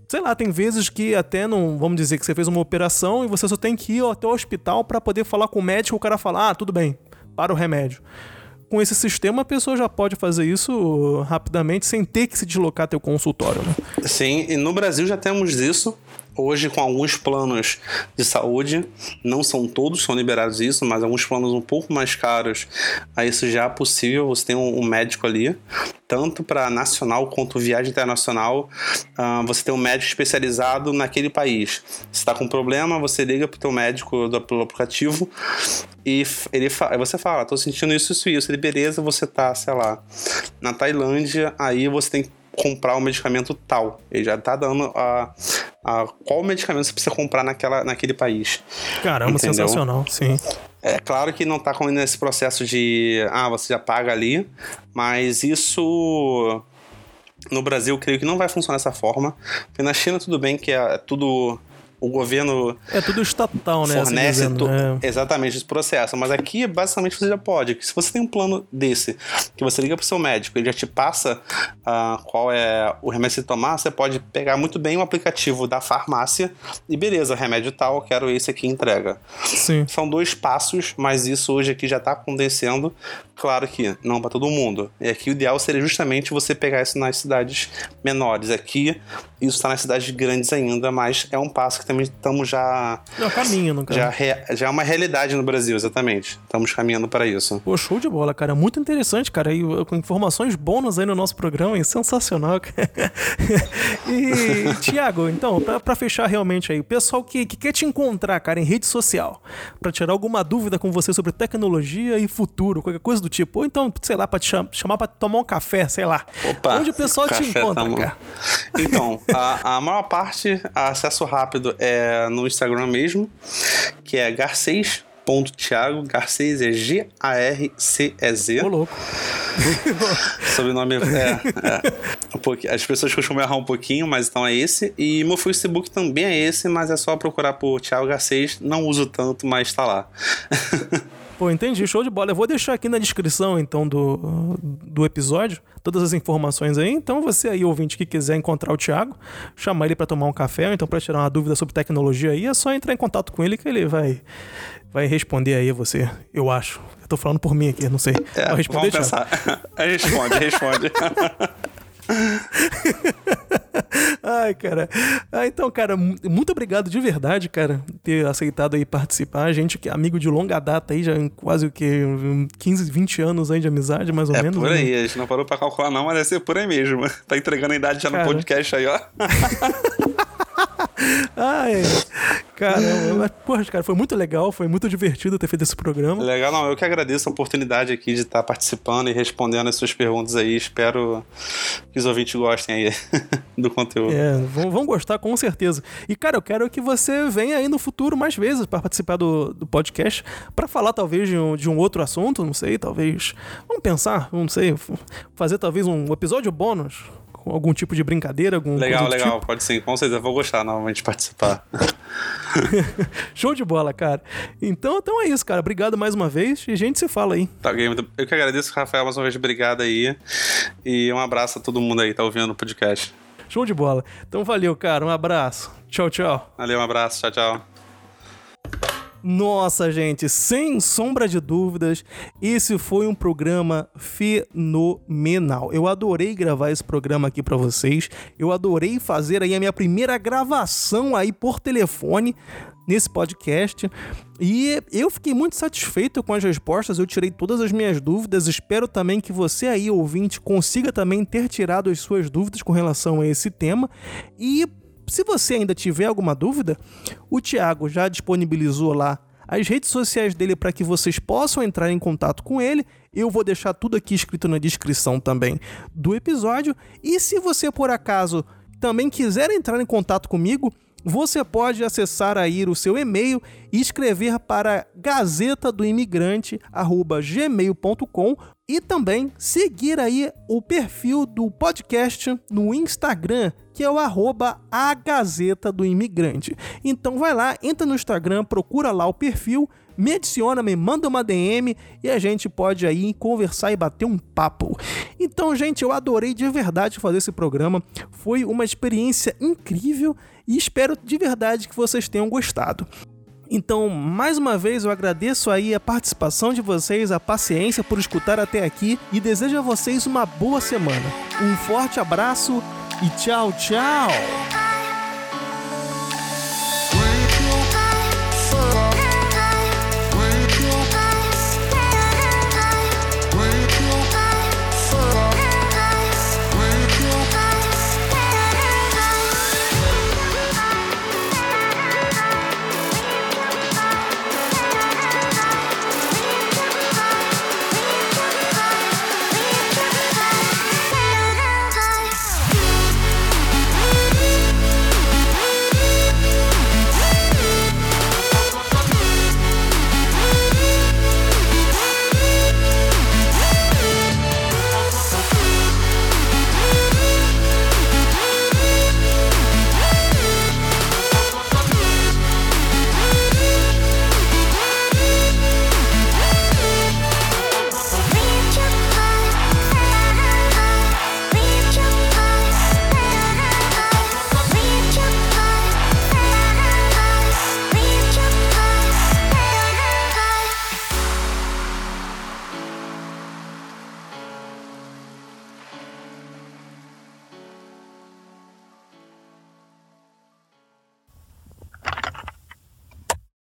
sei lá, tem vezes que até não, vamos dizer que você fez uma operação e você só tem que ir até o hospital para poder falar com o médico, o cara fala: "Ah, tudo bem, para o remédio" com esse sistema a pessoa já pode fazer isso rapidamente sem ter que se deslocar até o consultório, né? Sim, e no Brasil já temos isso hoje com alguns planos de saúde, não são todos são liberados isso, mas alguns planos um pouco mais caros, aí isso já é possível, você tem um, médico ali, tanto para nacional quanto viagem internacional, uh, você tem um médico especializado naquele país. Se está com problema, você liga para o teu médico do, pelo aplicativo e ele fa você fala, tô sentindo isso, isso, isso. Ele, beleza, você tá, sei lá, na Tailândia, aí você tem que comprar o medicamento tal. Ele já tá dando a, a qual medicamento você precisa comprar naquela, naquele país. Caramba, Entendeu? sensacional, sim. É claro que não tá com nesse processo de ah, você já paga ali, mas isso no Brasil eu creio que não vai funcionar dessa forma. Porque na China tudo bem que é tudo o governo. É tudo estatal, né? Assim fornece dizendo, né? exatamente esse processo. Mas aqui, basicamente, você já pode. Se você tem um plano desse, que você liga pro seu médico, ele já te passa uh, qual é o remédio que você tomar, você pode pegar muito bem o aplicativo da farmácia e beleza, remédio tal, quero esse aqui entrega. Sim. São dois passos, mas isso hoje aqui já está acontecendo. Claro que não para todo mundo. E aqui o ideal seria justamente você pegar isso nas cidades menores. Aqui isso está nas cidades grandes ainda, mas é um passo que também estamos já. É caminho, no já, já é uma realidade no Brasil, exatamente. Estamos caminhando para isso. Pô, show de bola, cara. Muito interessante, cara. E com informações bônus aí no nosso programa, é sensacional. [laughs] e, Tiago, então, para fechar realmente aí, o pessoal que, que quer te encontrar, cara, em rede social, para tirar alguma dúvida com você sobre tecnologia e futuro, qualquer coisa do tipo, ou então, sei lá, pra te chamar, pra tomar um café, sei lá. Opa, Onde o pessoal te encontra, tá cara? Então, a, a maior parte, acesso rápido é no Instagram mesmo, que é Garcês ponto Thiago Garcês é G-A-R-C-E-Z. Ô, louco. [laughs] Sobrenome é, é um pouquinho, As pessoas costumam errar um pouquinho, mas então é esse. E meu Facebook também é esse, mas é só procurar por Thiago Garcês. Não uso tanto, mas tá lá. [laughs] Pô, entendi. Show de bola. Eu vou deixar aqui na descrição, então, do, do episódio, todas as informações aí. Então, você aí, ouvinte, que quiser encontrar o Thiago, chamar ele para tomar um café, ou então para tirar uma dúvida sobre tecnologia aí, é só entrar em contato com ele que ele vai, vai responder aí a você, eu acho. Eu tô falando por mim aqui, não sei. É, vai responder, vamos pensar. [laughs] responde, responde. [laughs] [laughs] Ai, cara. Ah, então, cara, muito obrigado de verdade, cara, ter aceitado aí participar. A gente que é amigo de longa data aí, já quase o que 15, 20 anos aí de amizade, mais ou é menos. É por aí, né? a gente não parou pra calcular não, mas deve ser por aí mesmo. [laughs] Tá entregando a idade já cara. no podcast aí, ó. [laughs] Ai, caramba. Porra, cara, foi muito legal, foi muito divertido ter feito esse programa. Legal, não. Eu que agradeço a oportunidade aqui de estar participando e respondendo as suas perguntas aí. Espero que os ouvintes gostem aí [laughs] do conteúdo. É, vão, vão gostar com certeza. E, cara, eu quero que você venha aí no futuro mais vezes para participar do, do podcast, para falar talvez de um, de um outro assunto, não sei, talvez. Vamos pensar, não sei, fazer talvez um episódio bônus algum tipo de brincadeira? Algum legal, legal, tipo? pode sim, com certeza. Vou gostar novamente de participar. [laughs] Show de bola, cara. Então, então é isso, cara. Obrigado mais uma vez e a gente se fala aí. Tá, eu que agradeço, Rafael, mais uma vez. Obrigado aí. E um abraço a todo mundo aí que tá ouvindo o podcast. Show de bola. Então valeu, cara. Um abraço. Tchau, tchau. Valeu, um abraço. Tchau, tchau. Nossa, gente, sem sombra de dúvidas, esse foi um programa fenomenal. Eu adorei gravar esse programa aqui para vocês. Eu adorei fazer aí a minha primeira gravação aí por telefone nesse podcast. E eu fiquei muito satisfeito com as respostas, eu tirei todas as minhas dúvidas. Espero também que você aí, ouvinte, consiga também ter tirado as suas dúvidas com relação a esse tema. E se você ainda tiver alguma dúvida, o Thiago já disponibilizou lá as redes sociais dele para que vocês possam entrar em contato com ele. Eu vou deixar tudo aqui escrito na descrição também do episódio. E se você por acaso também quiser entrar em contato comigo, você pode acessar aí o seu e-mail e escrever para gazeta do imigrante@gmail.com e também seguir aí o perfil do podcast no Instagram, que é o arroba a Gazeta do Imigrante. Então vai lá, entra no Instagram, procura lá o perfil, me adiciona, me manda uma DM e a gente pode aí conversar e bater um papo. Então, gente, eu adorei de verdade fazer esse programa. Foi uma experiência incrível e espero de verdade que vocês tenham gostado. Então, mais uma vez, eu agradeço aí a participação de vocês, a paciência por escutar até aqui e desejo a vocês uma boa semana. Um forte abraço e tchau, tchau!